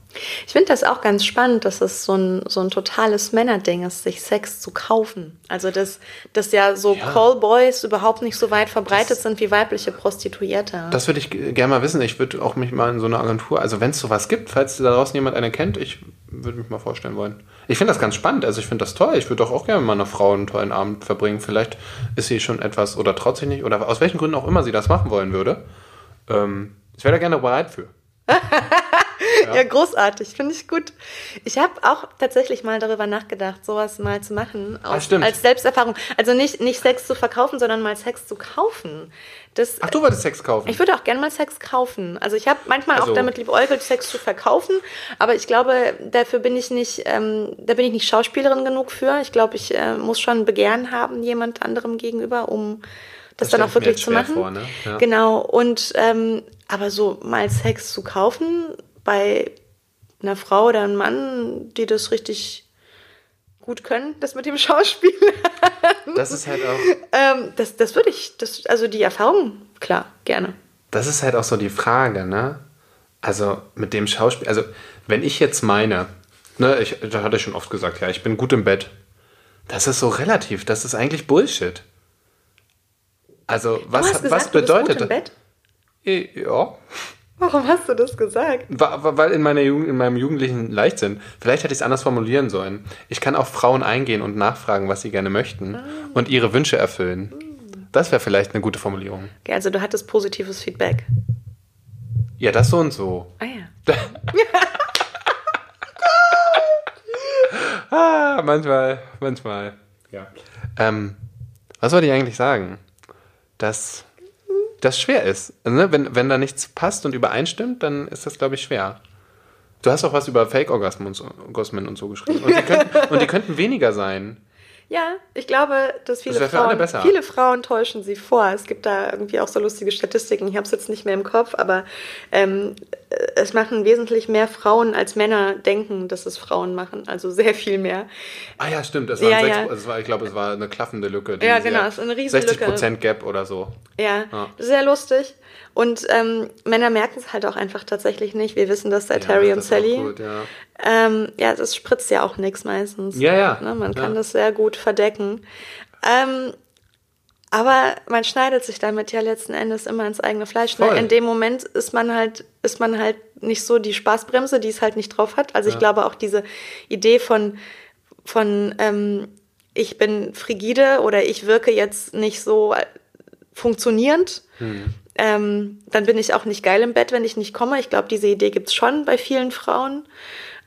Ich finde das auch ganz spannend, dass es so ein, so ein totales Männerding ist, sich Sex zu kaufen. Also, dass, dass ja so ja. Callboys überhaupt nicht so weit verbreitet das, sind wie weibliche Prostituierte. Das würde ich gerne mal wissen. Ich würde auch mich mal in so einer Agentur, also wenn es sowas gibt, falls da draußen jemand eine kennt, ich würde mich mal vorstellen wollen. Ich finde das ganz spannend. Also, ich finde das toll. Ich würde doch auch gerne mit meiner Frau einen tollen Abend verbringen. Vielleicht ist sie schon etwas oder traut sich nicht oder aus welchen Gründen auch immer sie das machen wollen würde. Ähm, ich wäre da gerne bereit für. Ja, ja großartig, finde ich gut. Ich habe auch tatsächlich mal darüber nachgedacht, sowas mal zu machen, ah, aus, als Selbsterfahrung. Also nicht, nicht Sex zu verkaufen, sondern mal Sex zu kaufen. Das, Ach, du wolltest Sex kaufen? Ich würde auch gerne mal Sex kaufen. Also ich habe manchmal also. auch damit liebäugelt, Sex zu verkaufen, aber ich glaube, dafür bin ich nicht, ähm, da bin ich nicht Schauspielerin genug für. Ich glaube, ich äh, muss schon Begehren haben, jemand anderem gegenüber, um das, das dann auch wirklich zu machen. Vor, ne? ja. Genau. Und ähm, aber so mal Sex zu kaufen, bei einer Frau oder einem Mann, die das richtig gut können, das mit dem Schauspiel. Das ist halt auch. ähm, das, das würde ich, das, also die Erfahrung, klar, gerne. Das ist halt auch so die Frage, ne? Also mit dem Schauspiel, also wenn ich jetzt meine, ne, ich, da hatte ich schon oft gesagt, ja, ich bin gut im Bett. Das ist so relativ, das ist eigentlich Bullshit. Also was, gesagt, was bedeutet gut im Bett? Ja, Warum hast du das gesagt? weil in, meiner Jugend, in meinem jugendlichen Leichtsinn, vielleicht hätte ich es anders formulieren sollen. Ich kann auf Frauen eingehen und nachfragen, was sie gerne möchten und ihre Wünsche erfüllen. Das wäre vielleicht eine gute Formulierung. Okay, also du hattest positives Feedback. Ja, das so und so. Ah ja. Ah, manchmal, manchmal. Ja. Ähm, was wollte ich eigentlich sagen? Dass das schwer ist. Ne, wenn, wenn da nichts passt und übereinstimmt, dann ist das, glaube ich, schwer. Du hast auch was über Fake-Orgasmen und, so, Orgasmen und so geschrieben. Und die, könnten, und die könnten weniger sein. Ja, ich glaube, dass viele Das Frauen, viele Frauen täuschen sie vor. Es gibt da irgendwie auch so lustige Statistiken. Ich habe es jetzt nicht mehr im Kopf, aber ähm, äh, es machen wesentlich mehr Frauen als Männer denken, dass es Frauen machen. Also sehr viel mehr. Ah ja, stimmt. Es waren Ja, sechs, ja. also es war, ich glaube, es war eine klaffende Lücke. die Ja, genau, es ist eine Riesenlücke. 60% Gap oder so. Ja, Ja. sehr lustig. Und ähm, Männer merken es halt auch einfach tatsächlich nicht. Wir wissen das seit Ja, Harry und Sally. gut, ja. Ähm, ja, das spritzt ja auch nichts meistens. Ja, ja. Ne, man kann Ja. das sehr gut verdecken. Ähm, aber man schneidet sich damit ja letzten Endes immer ins eigene Fleisch. Ne? In dem Moment ist man halt, ist man halt nicht so die Spaßbremse, die es halt nicht drauf hat. Also ich glaube auch diese Idee von, von ähm, ich bin frigide oder ich wirke jetzt nicht so äh, funktionierend. Ähm, dann bin ich auch nicht geil im Bett, wenn ich nicht komme. Ich glaube, diese Idee gibt's schon bei vielen Frauen.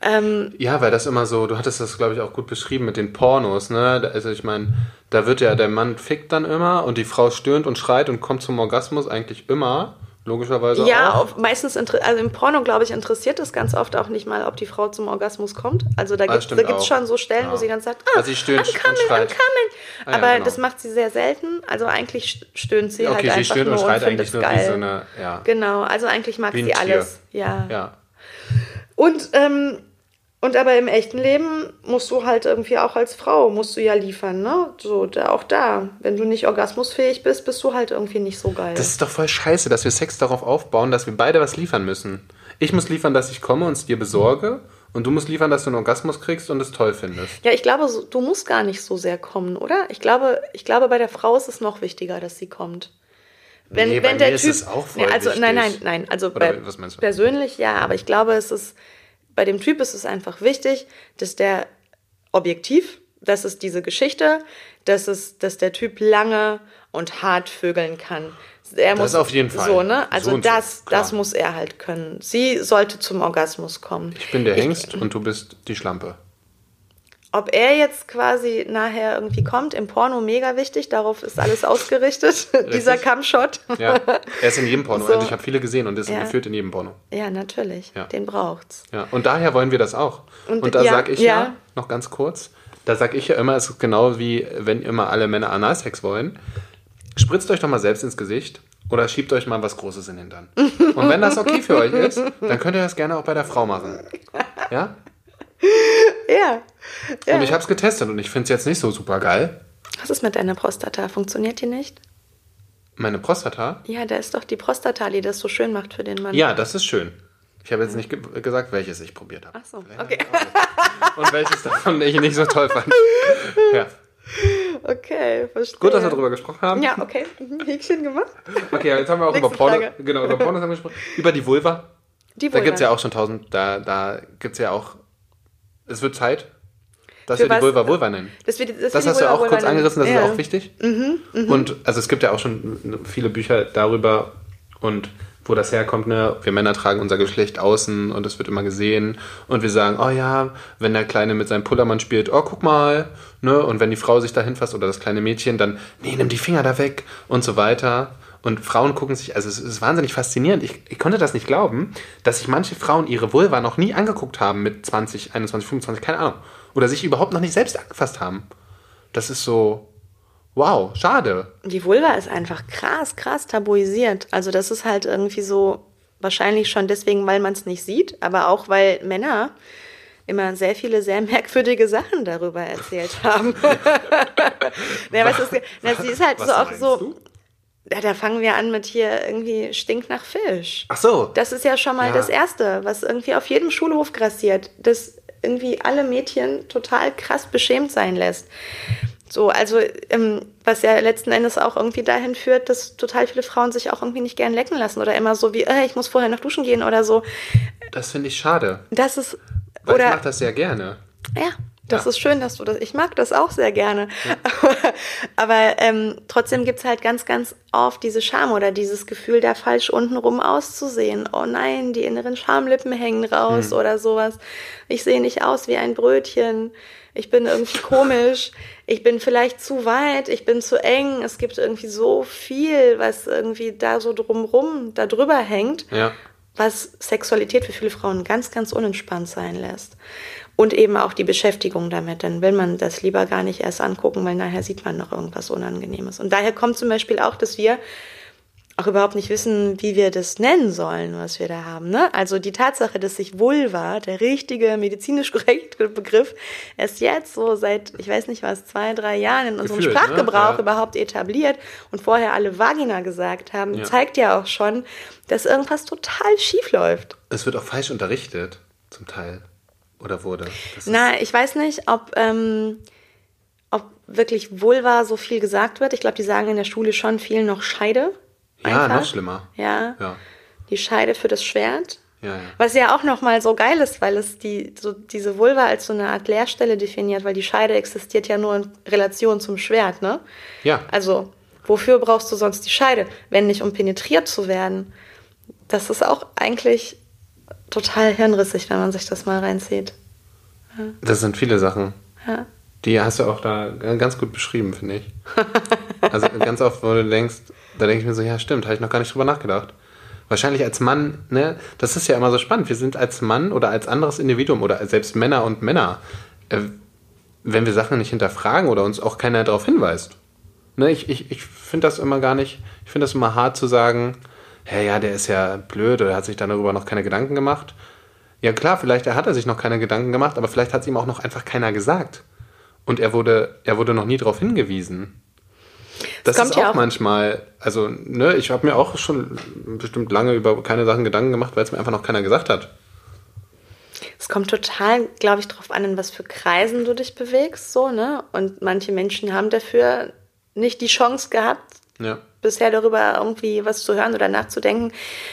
Ähm, Ja, weil das immer so, du hattest das, glaube ich, auch gut beschrieben mit den Pornos, ne? Also ich meine, da wird ja, der Mann fickt dann immer und die Frau stöhnt und schreit und kommt zum Orgasmus eigentlich immer, logischerweise Ja, auch. meistens, also im Porno, glaube ich, interessiert es ganz oft auch nicht mal, ob die Frau zum Orgasmus kommt. Also da Ah, gibt es schon so Stellen, wo Ja. sie dann sagt, ah, Also sie stöhnt I'm coming, und schreit. I'm coming. Ah, ja, Aber genau. das macht sie sehr selten. Also eigentlich st- stöhnt sie halt okay, einfach sie stöhnt nur und schreit und eigentlich nur geil. wie so eine, ja. Genau, also eigentlich mag sie alles. Ja. Ja. Und, ähm, und aber im echten Leben musst du halt irgendwie auch als Frau, musst du ja liefern, ne? So, da, auch da. Wenn du nicht orgasmusfähig bist, bist du halt irgendwie nicht so geil. Das ist doch voll scheiße, dass wir Sex darauf aufbauen, dass wir beide was liefern müssen. Ich muss liefern, dass ich komme und es dir besorge und du musst liefern, dass du einen Orgasmus kriegst und es toll findest. Ja, ich glaube, du musst gar nicht so sehr kommen, oder? Ich glaube, ich glaube, bei der Frau ist es noch wichtiger, dass sie kommt. Wenn, Nee, wenn der mir ist Typ, es auch voll nee, also wichtig. nein, nein, nein, also bei, was meinst du? persönlich ja, aber ich glaube, es ist bei dem Typ ist es einfach wichtig, dass der objektiv, das ist diese Geschichte, dass es, dass der Typ lange und hart vögeln kann. Er muss, auf jeden Fall. So, ne? Also So und so, das, das muss er halt können. Sie sollte zum Orgasmus kommen. Ich bin der Hengst und du bist die Schlampe. Ob er jetzt quasi nachher irgendwie kommt, im Porno mega wichtig, darauf ist alles ausgerichtet, dieser Cam-Shot. Ja, er ist in jedem Porno. So. Also ich habe viele gesehen und ist Ja. gefühlt in jedem Porno. Ja, natürlich, Ja. den braucht's. Ja, und daher wollen wir das auch. Und, Und- da ja, sag ich ja, ja. noch ganz kurz, da sag ich ja immer, es ist genau wie, wenn immer alle Männer Analsex wollen, spritzt euch doch mal selbst ins Gesicht oder schiebt euch mal was Großes in den Hintern. Und wenn das okay für euch ist, dann könnt ihr das gerne auch bei der Frau machen. Ja? Ja. ja. Und ich habe es getestet und ich finde es jetzt nicht so super geil. Was ist mit deiner Prostata? Funktioniert die nicht? Meine Prostata, Ja, da ist doch die Prostata, die das so schön macht für den Mann. ja, das ist schön. Ich habe jetzt nicht ge gesagt, welches ich probiert habe. Ach so, Vielleicht okay. Und welches davon ich nicht so toll fand. Ja. Okay, verstehe. Gut, dass wir darüber gesprochen haben. Ja, okay. Mhm, Häkchen gemacht. Okay, jetzt haben wir auch über Porno, Frage. genau, über Pornos haben wir gesprochen. Über die Vulva. Die Da gibt es Vulva. ja auch schon tausend, da, da gibt es ja auch, es wird Zeit, dass Für wir die? Vulva Vulva nennen. Das, wird, das, Das hast du ja Vulva auch kurz nennen. angerissen, das ja. Mhm, ist auch wichtig. Und also es gibt ja auch schon viele Bücher darüber und wo das herkommt, ne? Wir Männer tragen unser Geschlecht außen und es wird immer gesehen und wir sagen, oh ja, wenn der Kleine mit seinem Pullermann spielt, oh guck mal, ne? Und wenn die Frau sich da hinfasst oder das kleine Mädchen, dann, nee, nimm die Finger da weg und so weiter. Und Frauen gucken sich, also es ist wahnsinnig faszinierend. Ich, ich konnte das nicht glauben, dass sich manche Frauen ihre Vulva noch nie angeguckt haben mit 20, 21, 25, keine Ahnung. Oder sich überhaupt noch nicht selbst angefasst haben. Das ist so, wow, schade. Die Vulva ist einfach krass, krass tabuisiert. Also das ist halt irgendwie so, wahrscheinlich schon deswegen, weil man es nicht sieht, aber auch, weil Männer immer sehr viele sehr merkwürdige Sachen darüber erzählt haben. naja, was ist, na, sie ist halt Was so auch so. du? Ja, da fangen wir an mit hier irgendwie stinkt nach Fisch. Ach so. Das ist ja schon mal Ja. das Erste, was irgendwie auf jedem Schulhof grassiert, das irgendwie alle Mädchen total krass beschämt sein lässt. So, also ähm, was ja letzten Endes auch irgendwie dahin führt, dass total viele Frauen sich auch irgendwie nicht gern lecken lassen oder immer so wie, äh, ich muss vorher noch duschen gehen oder so. Das finde ich schade. Das ist Weil ich oder mache das sehr gerne. ja, das Ja. ist schön, dass du das. Ich mag das auch sehr gerne. Aber, aber ähm, trotzdem gibt's halt ganz, ganz oft diese Scham oder dieses Gefühl, da falsch untenrum auszusehen. Oh nein, die inneren Schamlippen hängen raus Hm. oder sowas. Ich sehe nicht aus wie ein Brötchen. Ich bin irgendwie komisch. Ich bin vielleicht zu weit. Ich bin zu eng. Es gibt irgendwie so viel, was irgendwie da so drumrum, da drüber hängt Ja. was Sexualität für viele Frauen ganz, ganz unentspannt sein lässt. Und eben auch die Beschäftigung damit. Dann will man das lieber gar nicht erst angucken, weil nachher sieht man noch irgendwas Unangenehmes. Und daher kommt zum Beispiel auch, dass wir auch überhaupt nicht wissen, wie wir das nennen sollen, was wir da haben. Ne? Also die Tatsache, dass sich Vulva, der richtige medizinisch korrekte Begriff, erst jetzt so seit, ich weiß nicht was, zwei, drei Jahren in unserem Gefühlt, ne? Sprachgebrauch Ja. überhaupt etabliert und vorher alle Vagina gesagt haben, Ja. zeigt ja auch schon, dass irgendwas total schief läuft. Es wird auch falsch unterrichtet, zum Teil. Oder wurde. Das Na, ich weiß nicht, ob, ähm, ob wirklich Vulva so viel gesagt wird. Ich glaube, die sagen in der Schule schon viel noch Scheide. ja, einfach. noch schlimmer. Ja. Ja. Die Scheide für das Schwert. Ja, ja. Was ja auch nochmal so geil ist, weil es die, so diese Vulva als so eine Art Leerstelle definiert, weil die Scheide existiert ja nur in Relation zum Schwert, ne? Ja. Also, wofür brauchst du sonst die Scheide, wenn nicht um penetriert zu werden? Das ist auch eigentlich total hirnrissig, wenn man sich das mal reinzieht. Das sind viele Sachen. Ja. Die hast du auch da ganz gut beschrieben, finde ich. Also ganz oft, wo du denkst, da denke ich mir so, ja stimmt, habe ich noch gar nicht drüber nachgedacht. Wahrscheinlich als Mann, ne, das ist ja immer so spannend. Wir sind als Mann oder als anderes Individuum oder selbst Männer und Männer, äh, wenn wir Sachen nicht hinterfragen oder uns auch keiner darauf hinweist. Ne, ich ich, ich finde das immer gar nicht, ich finde das immer hart zu sagen, hä, ja, der ist ja blöd oder hat sich dann darüber noch keine Gedanken gemacht. Ja klar, vielleicht hat er sich noch keine Gedanken gemacht, aber vielleicht hat es ihm auch noch einfach keiner gesagt. Und er wurde, er wurde noch nie darauf hingewiesen. Das kommt ist ja auch, auch- manchmal, also ne, ich habe mir auch schon bestimmt lange über keine Sachen Gedanken gemacht, weil es mir einfach noch keiner gesagt hat. Es kommt total, glaube ich, darauf an, in was für Kreisen du dich bewegst, so, ne? Und manche Menschen haben dafür nicht die Chance gehabt, Ja. Bisher darüber irgendwie was zu hören oder nachzudenken.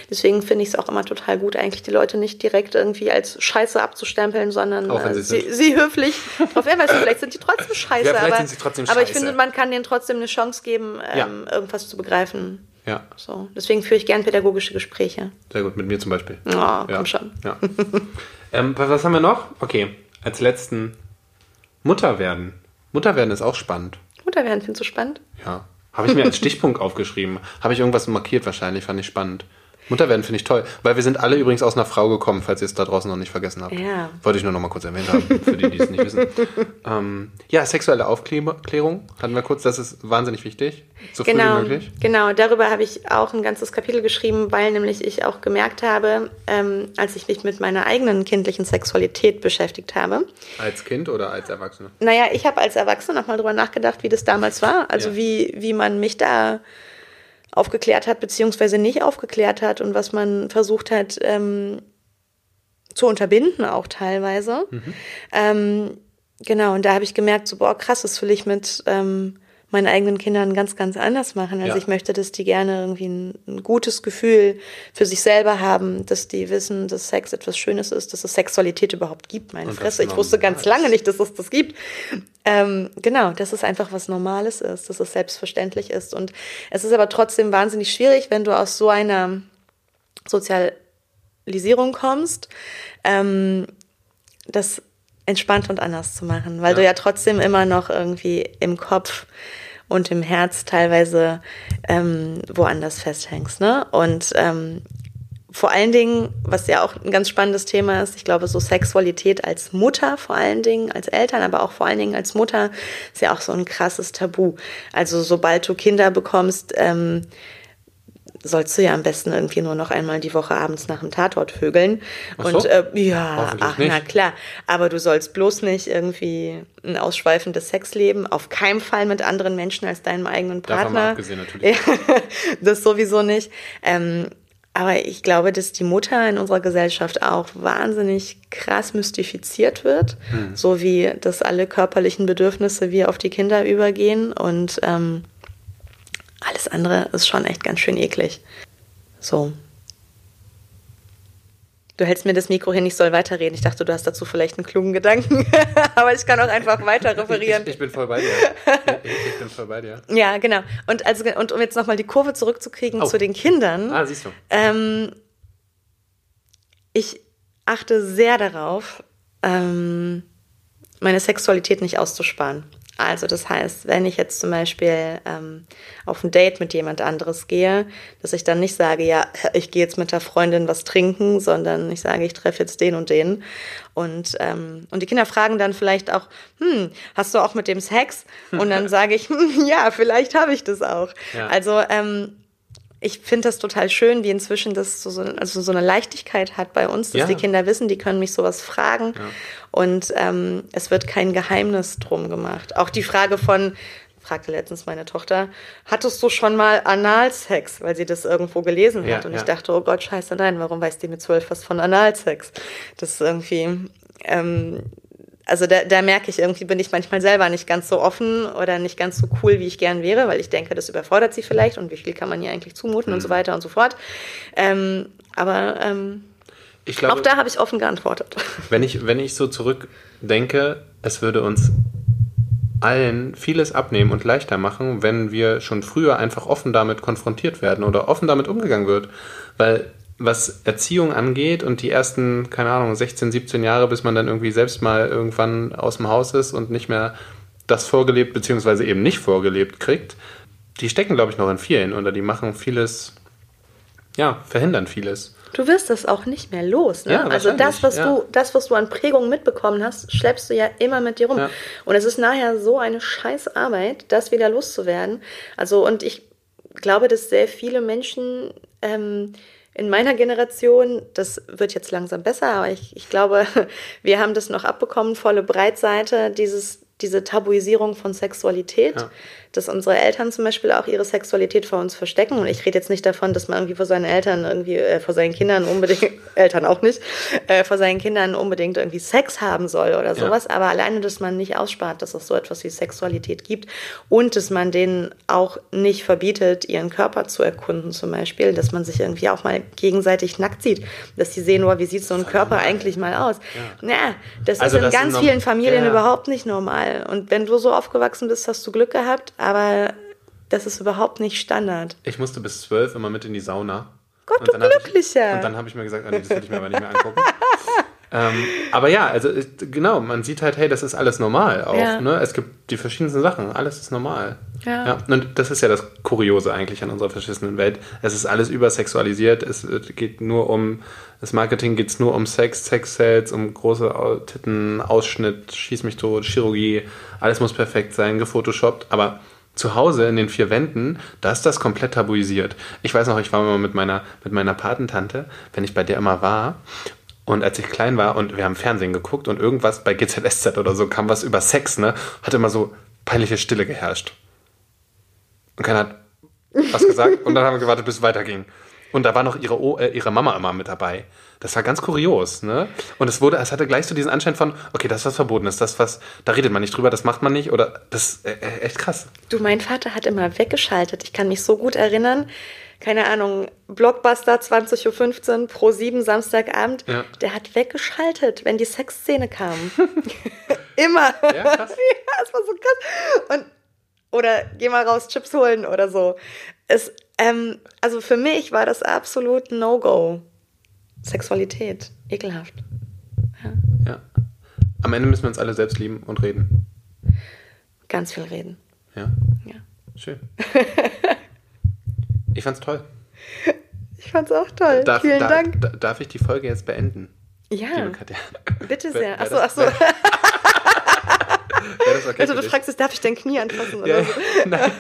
Deswegen finde ich es auch immer total gut, eigentlich die Leute nicht direkt irgendwie als Scheiße abzustempeln, sondern äh, sie sie, höflich darauf hinweisen. Vielleicht sind die trotzdem scheiße, Ja, aber, sind sie trotzdem aber ich scheiße. finde, man kann denen trotzdem eine Chance geben, Ja. ähm, irgendwas zu begreifen. Ja, So. Deswegen führe ich gern pädagogische Gespräche. sehr gut, mit mir zum Beispiel. Oh, ja. komm schon. Ja. ähm, was was haben wir noch? Okay, als letzten Mutter werden. Mutter werden ist auch spannend. Mutter werden findest du spannend? Ja. Habe ich mir als Stichpunkt aufgeschrieben. Habe ich irgendwas markiert wahrscheinlich, fand ich spannend. Mutter werden finde ich toll, weil wir sind alle übrigens aus einer Frau gekommen, falls ihr es da draußen noch nicht vergessen habt. Ja. Wollte ich nur noch mal kurz erwähnt haben, für die, die es nicht wissen. Ähm, ja, sexuelle Aufklärung hatten wir kurz, das ist wahnsinnig wichtig. So früh Genau, wie möglich. genau. Darüber habe ich auch ein ganzes Kapitel geschrieben, weil nämlich ich auch gemerkt habe, ähm, als ich mich mit meiner eigenen kindlichen Sexualität beschäftigt habe. Als Kind oder als Erwachsene? Naja, ich habe als Erwachsene nochmal drüber nachgedacht, wie das damals war. Also Ja. wie, wie man mich da aufgeklärt hat, beziehungsweise nicht aufgeklärt hat und was man versucht hat ähm, zu unterbinden, auch teilweise. Ähm, genau, und da habe ich gemerkt, so, boah, krass, das will ich mit ähm, meinen eigenen Kindern ganz, ganz anders machen. Also Ja. ich möchte, dass die gerne irgendwie ein, ein gutes Gefühl für sich selber haben, dass die wissen, dass Sex etwas Schönes ist, dass es Sexualität überhaupt gibt. Meine Und Fresse, ich wusste ganz lange nicht, dass es das gibt. Ähm, genau, dass es einfach was Normales ist, dass es selbstverständlich ist. Und es ist aber trotzdem wahnsinnig schwierig, wenn du aus so einer Sozialisierung kommst, ähm, das entspannt und anders zu machen, weil Ja. du ja trotzdem immer noch irgendwie im Kopf und im Herz teilweise ähm, woanders festhängst. Ne? Und ähm, vor allen Dingen, was ja auch ein ganz spannendes Thema ist, ich glaube, so Sexualität als Mutter vor allen Dingen, als Eltern, aber auch vor allen Dingen als Mutter, ist ja auch so ein krasses Tabu. Also sobald du Kinder bekommst, ähm, sollst du ja am besten irgendwie nur noch einmal die Woche abends nach dem Tatort vögeln. So? Und äh, ja, ach na nicht. klar. Aber du sollst bloß nicht irgendwie ein ausschweifendes Sex leben. Auf keinen Fall mit anderen Menschen als deinem eigenen Davon Partner. mal abgesehen natürlich. Das sowieso nicht. Ähm, aber ich glaube, dass die Mutter in unserer Gesellschaft auch wahnsinnig krass mystifiziert wird, Hm. so wie dass alle körperlichen Bedürfnisse wie auf die Kinder übergehen und ähm, alles andere ist schon echt ganz schön eklig. So. Du hältst mir das Mikro hin, ich soll weiterreden. Ich dachte, du hast dazu vielleicht einen klugen Gedanken, aber ich kann auch einfach weiter referieren. Ich, ich bin voll bei dir. Ich, bin voll bei dir. Ja, genau. Und, also, und um jetzt nochmal die Kurve zurückzukriegen Oh. zu den Kindern. Ah, siehst du. Ähm, ich achte sehr darauf, ähm, meine Sexualität nicht auszusparen. Also das heißt, wenn ich jetzt zum Beispiel ähm, auf ein Date mit jemand anderes gehe, dass ich dann nicht sage, ja, ich gehe jetzt mit der Freundin was trinken, sondern ich sage, ich treffe jetzt den und den. Und, ähm, und die Kinder fragen dann vielleicht auch, hm, hast du auch mit dem Sex? Und dann sage ich, hm, ja, vielleicht habe ich das auch. Ja. Also ähm, ich finde das total schön, wie inzwischen das so, so, also so eine Leichtigkeit hat bei uns, dass Ja. die Kinder wissen, die können mich sowas fragen und ähm, es wird kein Geheimnis drum gemacht. Auch die Frage von, fragte letztens meine Tochter, hattest du schon mal Analsex, weil sie das irgendwo gelesen Ja, hat und ja. ich dachte, oh Gott, scheiße, nein, warum weiß die mit zwölf was von Analsex? Das ist irgendwie, ähm, also da, da merke ich irgendwie, bin ich manchmal selber nicht ganz so offen oder nicht ganz so cool, wie ich gern wäre, weil ich denke, das überfordert sie vielleicht und wie viel kann man ihr eigentlich zumuten Mhm. und so weiter und so fort. Ähm, aber ähm, Ich glaube, auch da habe ich offen geantwortet. wenn ich, wenn ich so zurückdenke, es würde uns allen vieles abnehmen und leichter machen, wenn wir schon früher einfach offen damit konfrontiert werden oder offen damit umgegangen wird. Weil was Erziehung angeht und die ersten, keine Ahnung, 16, 17 Jahre, bis man dann irgendwie selbst mal irgendwann aus dem Haus ist und nicht mehr das vorgelebt, beziehungsweise eben nicht vorgelebt kriegt, die stecken, glaube ich, noch in vielen oder die machen vieles, ja, verhindern vieles. Du wirst das auch nicht mehr los. Ne? Ja, also das, was ja. du, das, was du an Prägungen mitbekommen hast, schleppst du ja immer mit dir rum. Ja. Und es ist nachher so eine scheiß Arbeit, das wieder loszuwerden. Also und ich glaube, dass sehr viele Menschen ähm, in meiner Generation, das wird jetzt langsam besser, aber ich, ich glaube, wir haben das noch abbekommen, volle Breitseite, dieses, diese Tabuisierung von Sexualität, Ja. Dass unsere Eltern zum Beispiel auch ihre Sexualität vor uns verstecken. Und ich rede jetzt nicht davon, dass man irgendwie vor seinen Eltern irgendwie, äh, vor seinen Kindern unbedingt, Eltern auch nicht, äh, vor seinen Kindern unbedingt irgendwie Sex haben soll oder sowas. Aber alleine, dass man nicht ausspart, dass es so etwas wie Sexualität gibt und dass man denen auch nicht verbietet, ihren Körper zu erkunden zum Beispiel, dass man sich irgendwie auch mal gegenseitig nackt sieht, dass die sehen, oh, wie sieht so ein Körper eigentlich mal aus. Ja, das Also ist in das ganz vielen Familien Ja. überhaupt nicht normal. Und wenn du so aufgewachsen bist, hast du Glück gehabt, aber das ist überhaupt nicht Standard. Ich musste bis zwölf immer mit in die Sauna. Gott, Und du Glücklicher. Ich, und dann habe ich mir gesagt, oh nee, das will ich mir aber nicht mehr angucken. ähm, aber ja, also äh, genau, man sieht halt, hey, das ist alles normal auch. Ja. Ne? Es gibt die verschiedensten Sachen, alles ist normal. Ja. Und das ist ja das Kuriose eigentlich an unserer verschissenen Welt. Es ist alles übersexualisiert, es äh, geht nur um, das Marketing geht nur um Sex, Sex-Sales, um große Titten, Ausschnitt, Schieß mich tot, Chirurgie, alles muss perfekt sein, gefotoshoppt, aber zu Hause in den vier Wänden, da ist das komplett tabuisiert. Ich weiß noch, ich war mal mit meiner, mit meiner Patentante, wenn ich bei der immer war, und als ich klein war und wir haben Fernsehen geguckt und irgendwas bei GZSZ oder so kam was über Sex, ne, hat immer so peinliche Stille geherrscht. Und keiner hat was gesagt und dann haben wir gewartet, bis es weiterging. Und da war noch ihre, o äh, ihre Mama immer mit dabei. Das war ganz kurios, ne? Und es wurde, es hatte gleich so diesen Anschein von, okay, das ist was Verbotenes, das was, da redet man nicht drüber, das macht man nicht oder das ist äh, äh, echt krass. Du, mein Vater hat immer weggeschaltet. Ich kann mich so gut erinnern. Keine Ahnung, Blockbuster 20.15 Uhr pro 7 Samstagabend. Ja. Der hat weggeschaltet, wenn die Sexszene kam. immer. Ja, krass. ja, es war so krass. Und, oder geh mal raus, Chips holen oder so. Es, ähm, also für mich war das absolut No-Go. Sexualität. Ekelhaft. Ja. Am Ende müssen wir uns alle selbst lieben und reden. Ganz viel reden. Ja, Ja. schön. Ich fand's toll. Ich fand's auch toll. Darf, Vielen da- Dank. da- darf ich die Folge jetzt beenden? Ja. Bitte sehr. Achso, achso. Das okay Also du dich? fragst, darf ich dein Knie anfassen Ja, oder so? nein.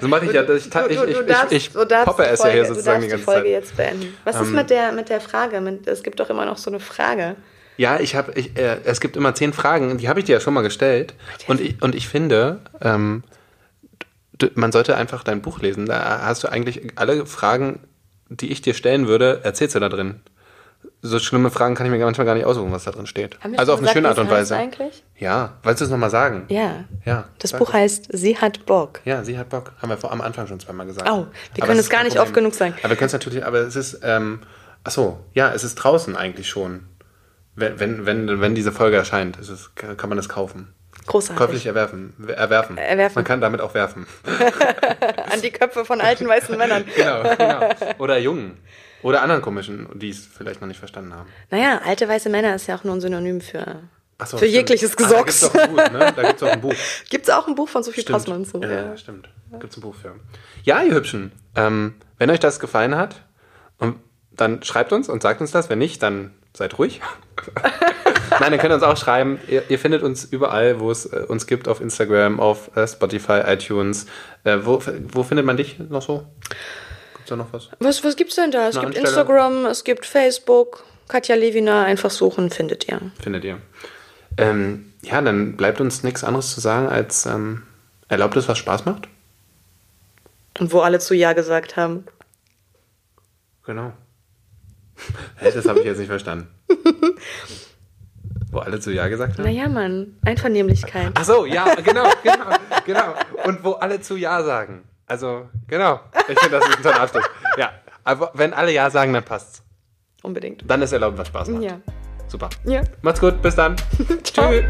So mache ich ja. Ich, ich, Du- du- ich, du ich, darfst- ich, du darfst poppe es ja hier sozusagen du die ganze die Folge Zeit. jetzt beenden. Was ist Ähm, mit der, mit der Frage? Es gibt doch immer noch so eine Frage. Ja, ich habe, ich, äh, es gibt immer zehn Fragen, die habe ich dir ja schon mal gestellt. Und ich, und ich finde, ähm, du, man sollte einfach dein Buch lesen. Da hast du eigentlich alle Fragen, die ich dir stellen würde, erzählst du da drin. So schlimme Fragen kann ich mir manchmal gar nicht aussuchen, was da drin steht. Also auf eine gesagt, schöne wie Art und Weise. eigentlich? Ja, wolltest du es nochmal sagen? Ja. Ja. Das Buch es. heißt Sie hat Bock. Ja, sie hat Bock. Haben wir vor, am Anfang schon zweimal gesagt. Oh, wir Aber können es gar nicht Problem. oft genug sagen. Aber wir können es natürlich, aber es ist, ähm, ach so, ja, es ist draußen eigentlich schon. Wenn, wenn, wenn, wenn diese Folge erscheint, es, kann man es kaufen. Großartig. Käuflich erwerfen. Erwerfen. Erwerfen. Man kann damit auch werfen. An die Köpfe von alten weißen Männern. genau, genau. Oder Jungen. Oder anderen komischen, die es vielleicht noch nicht verstanden haben. Naja, alte weiße Männer ist ja auch nur ein Synonym für, so, für stimmt. jegliches Ah, da Gesocks. ne? Da gibt es auch ein Buch. Gibt es auch ein Buch von Sophie. Passmann zu? Ja, Ja. stimmt. Gibt es ein Buch für. Ja, ihr Hübschen. Ähm, wenn euch das gefallen hat, dann schreibt uns und sagt uns das. Wenn nicht, dann seid ruhig. Nein, dann könnt ihr uns auch schreiben. Ihr, ihr findet uns überall, wo es äh, uns gibt, auf Instagram, auf äh, Spotify, iTunes. Äh, wo, wo findet man dich noch so? Gibt's da noch was? Was, was gibt's denn da? Es Eine gibt Anstelle? Instagram, es gibt Facebook. Katja Levina, einfach suchen, findet ihr. Findet ihr. Ähm, ja, dann bleibt uns nichts anderes zu sagen als ähm, erlaubt es, was Spaß macht. Und wo alle zu Ja gesagt haben. Genau. Das habe ich jetzt nicht verstanden. Wo alle zu Ja gesagt haben? Naja, Mann, Einvernehmlichkeit. Ach so, ja, genau, genau, genau. Und wo alle zu Ja sagen. Also, genau. Ich finde, das ist ein toller Abschluss. Ja, aber wenn alle Ja sagen, dann passt's. Unbedingt. Dann ist erlaubt, was Spaß macht. Ja. Super. Ja. Macht's gut, bis dann. Tschüss.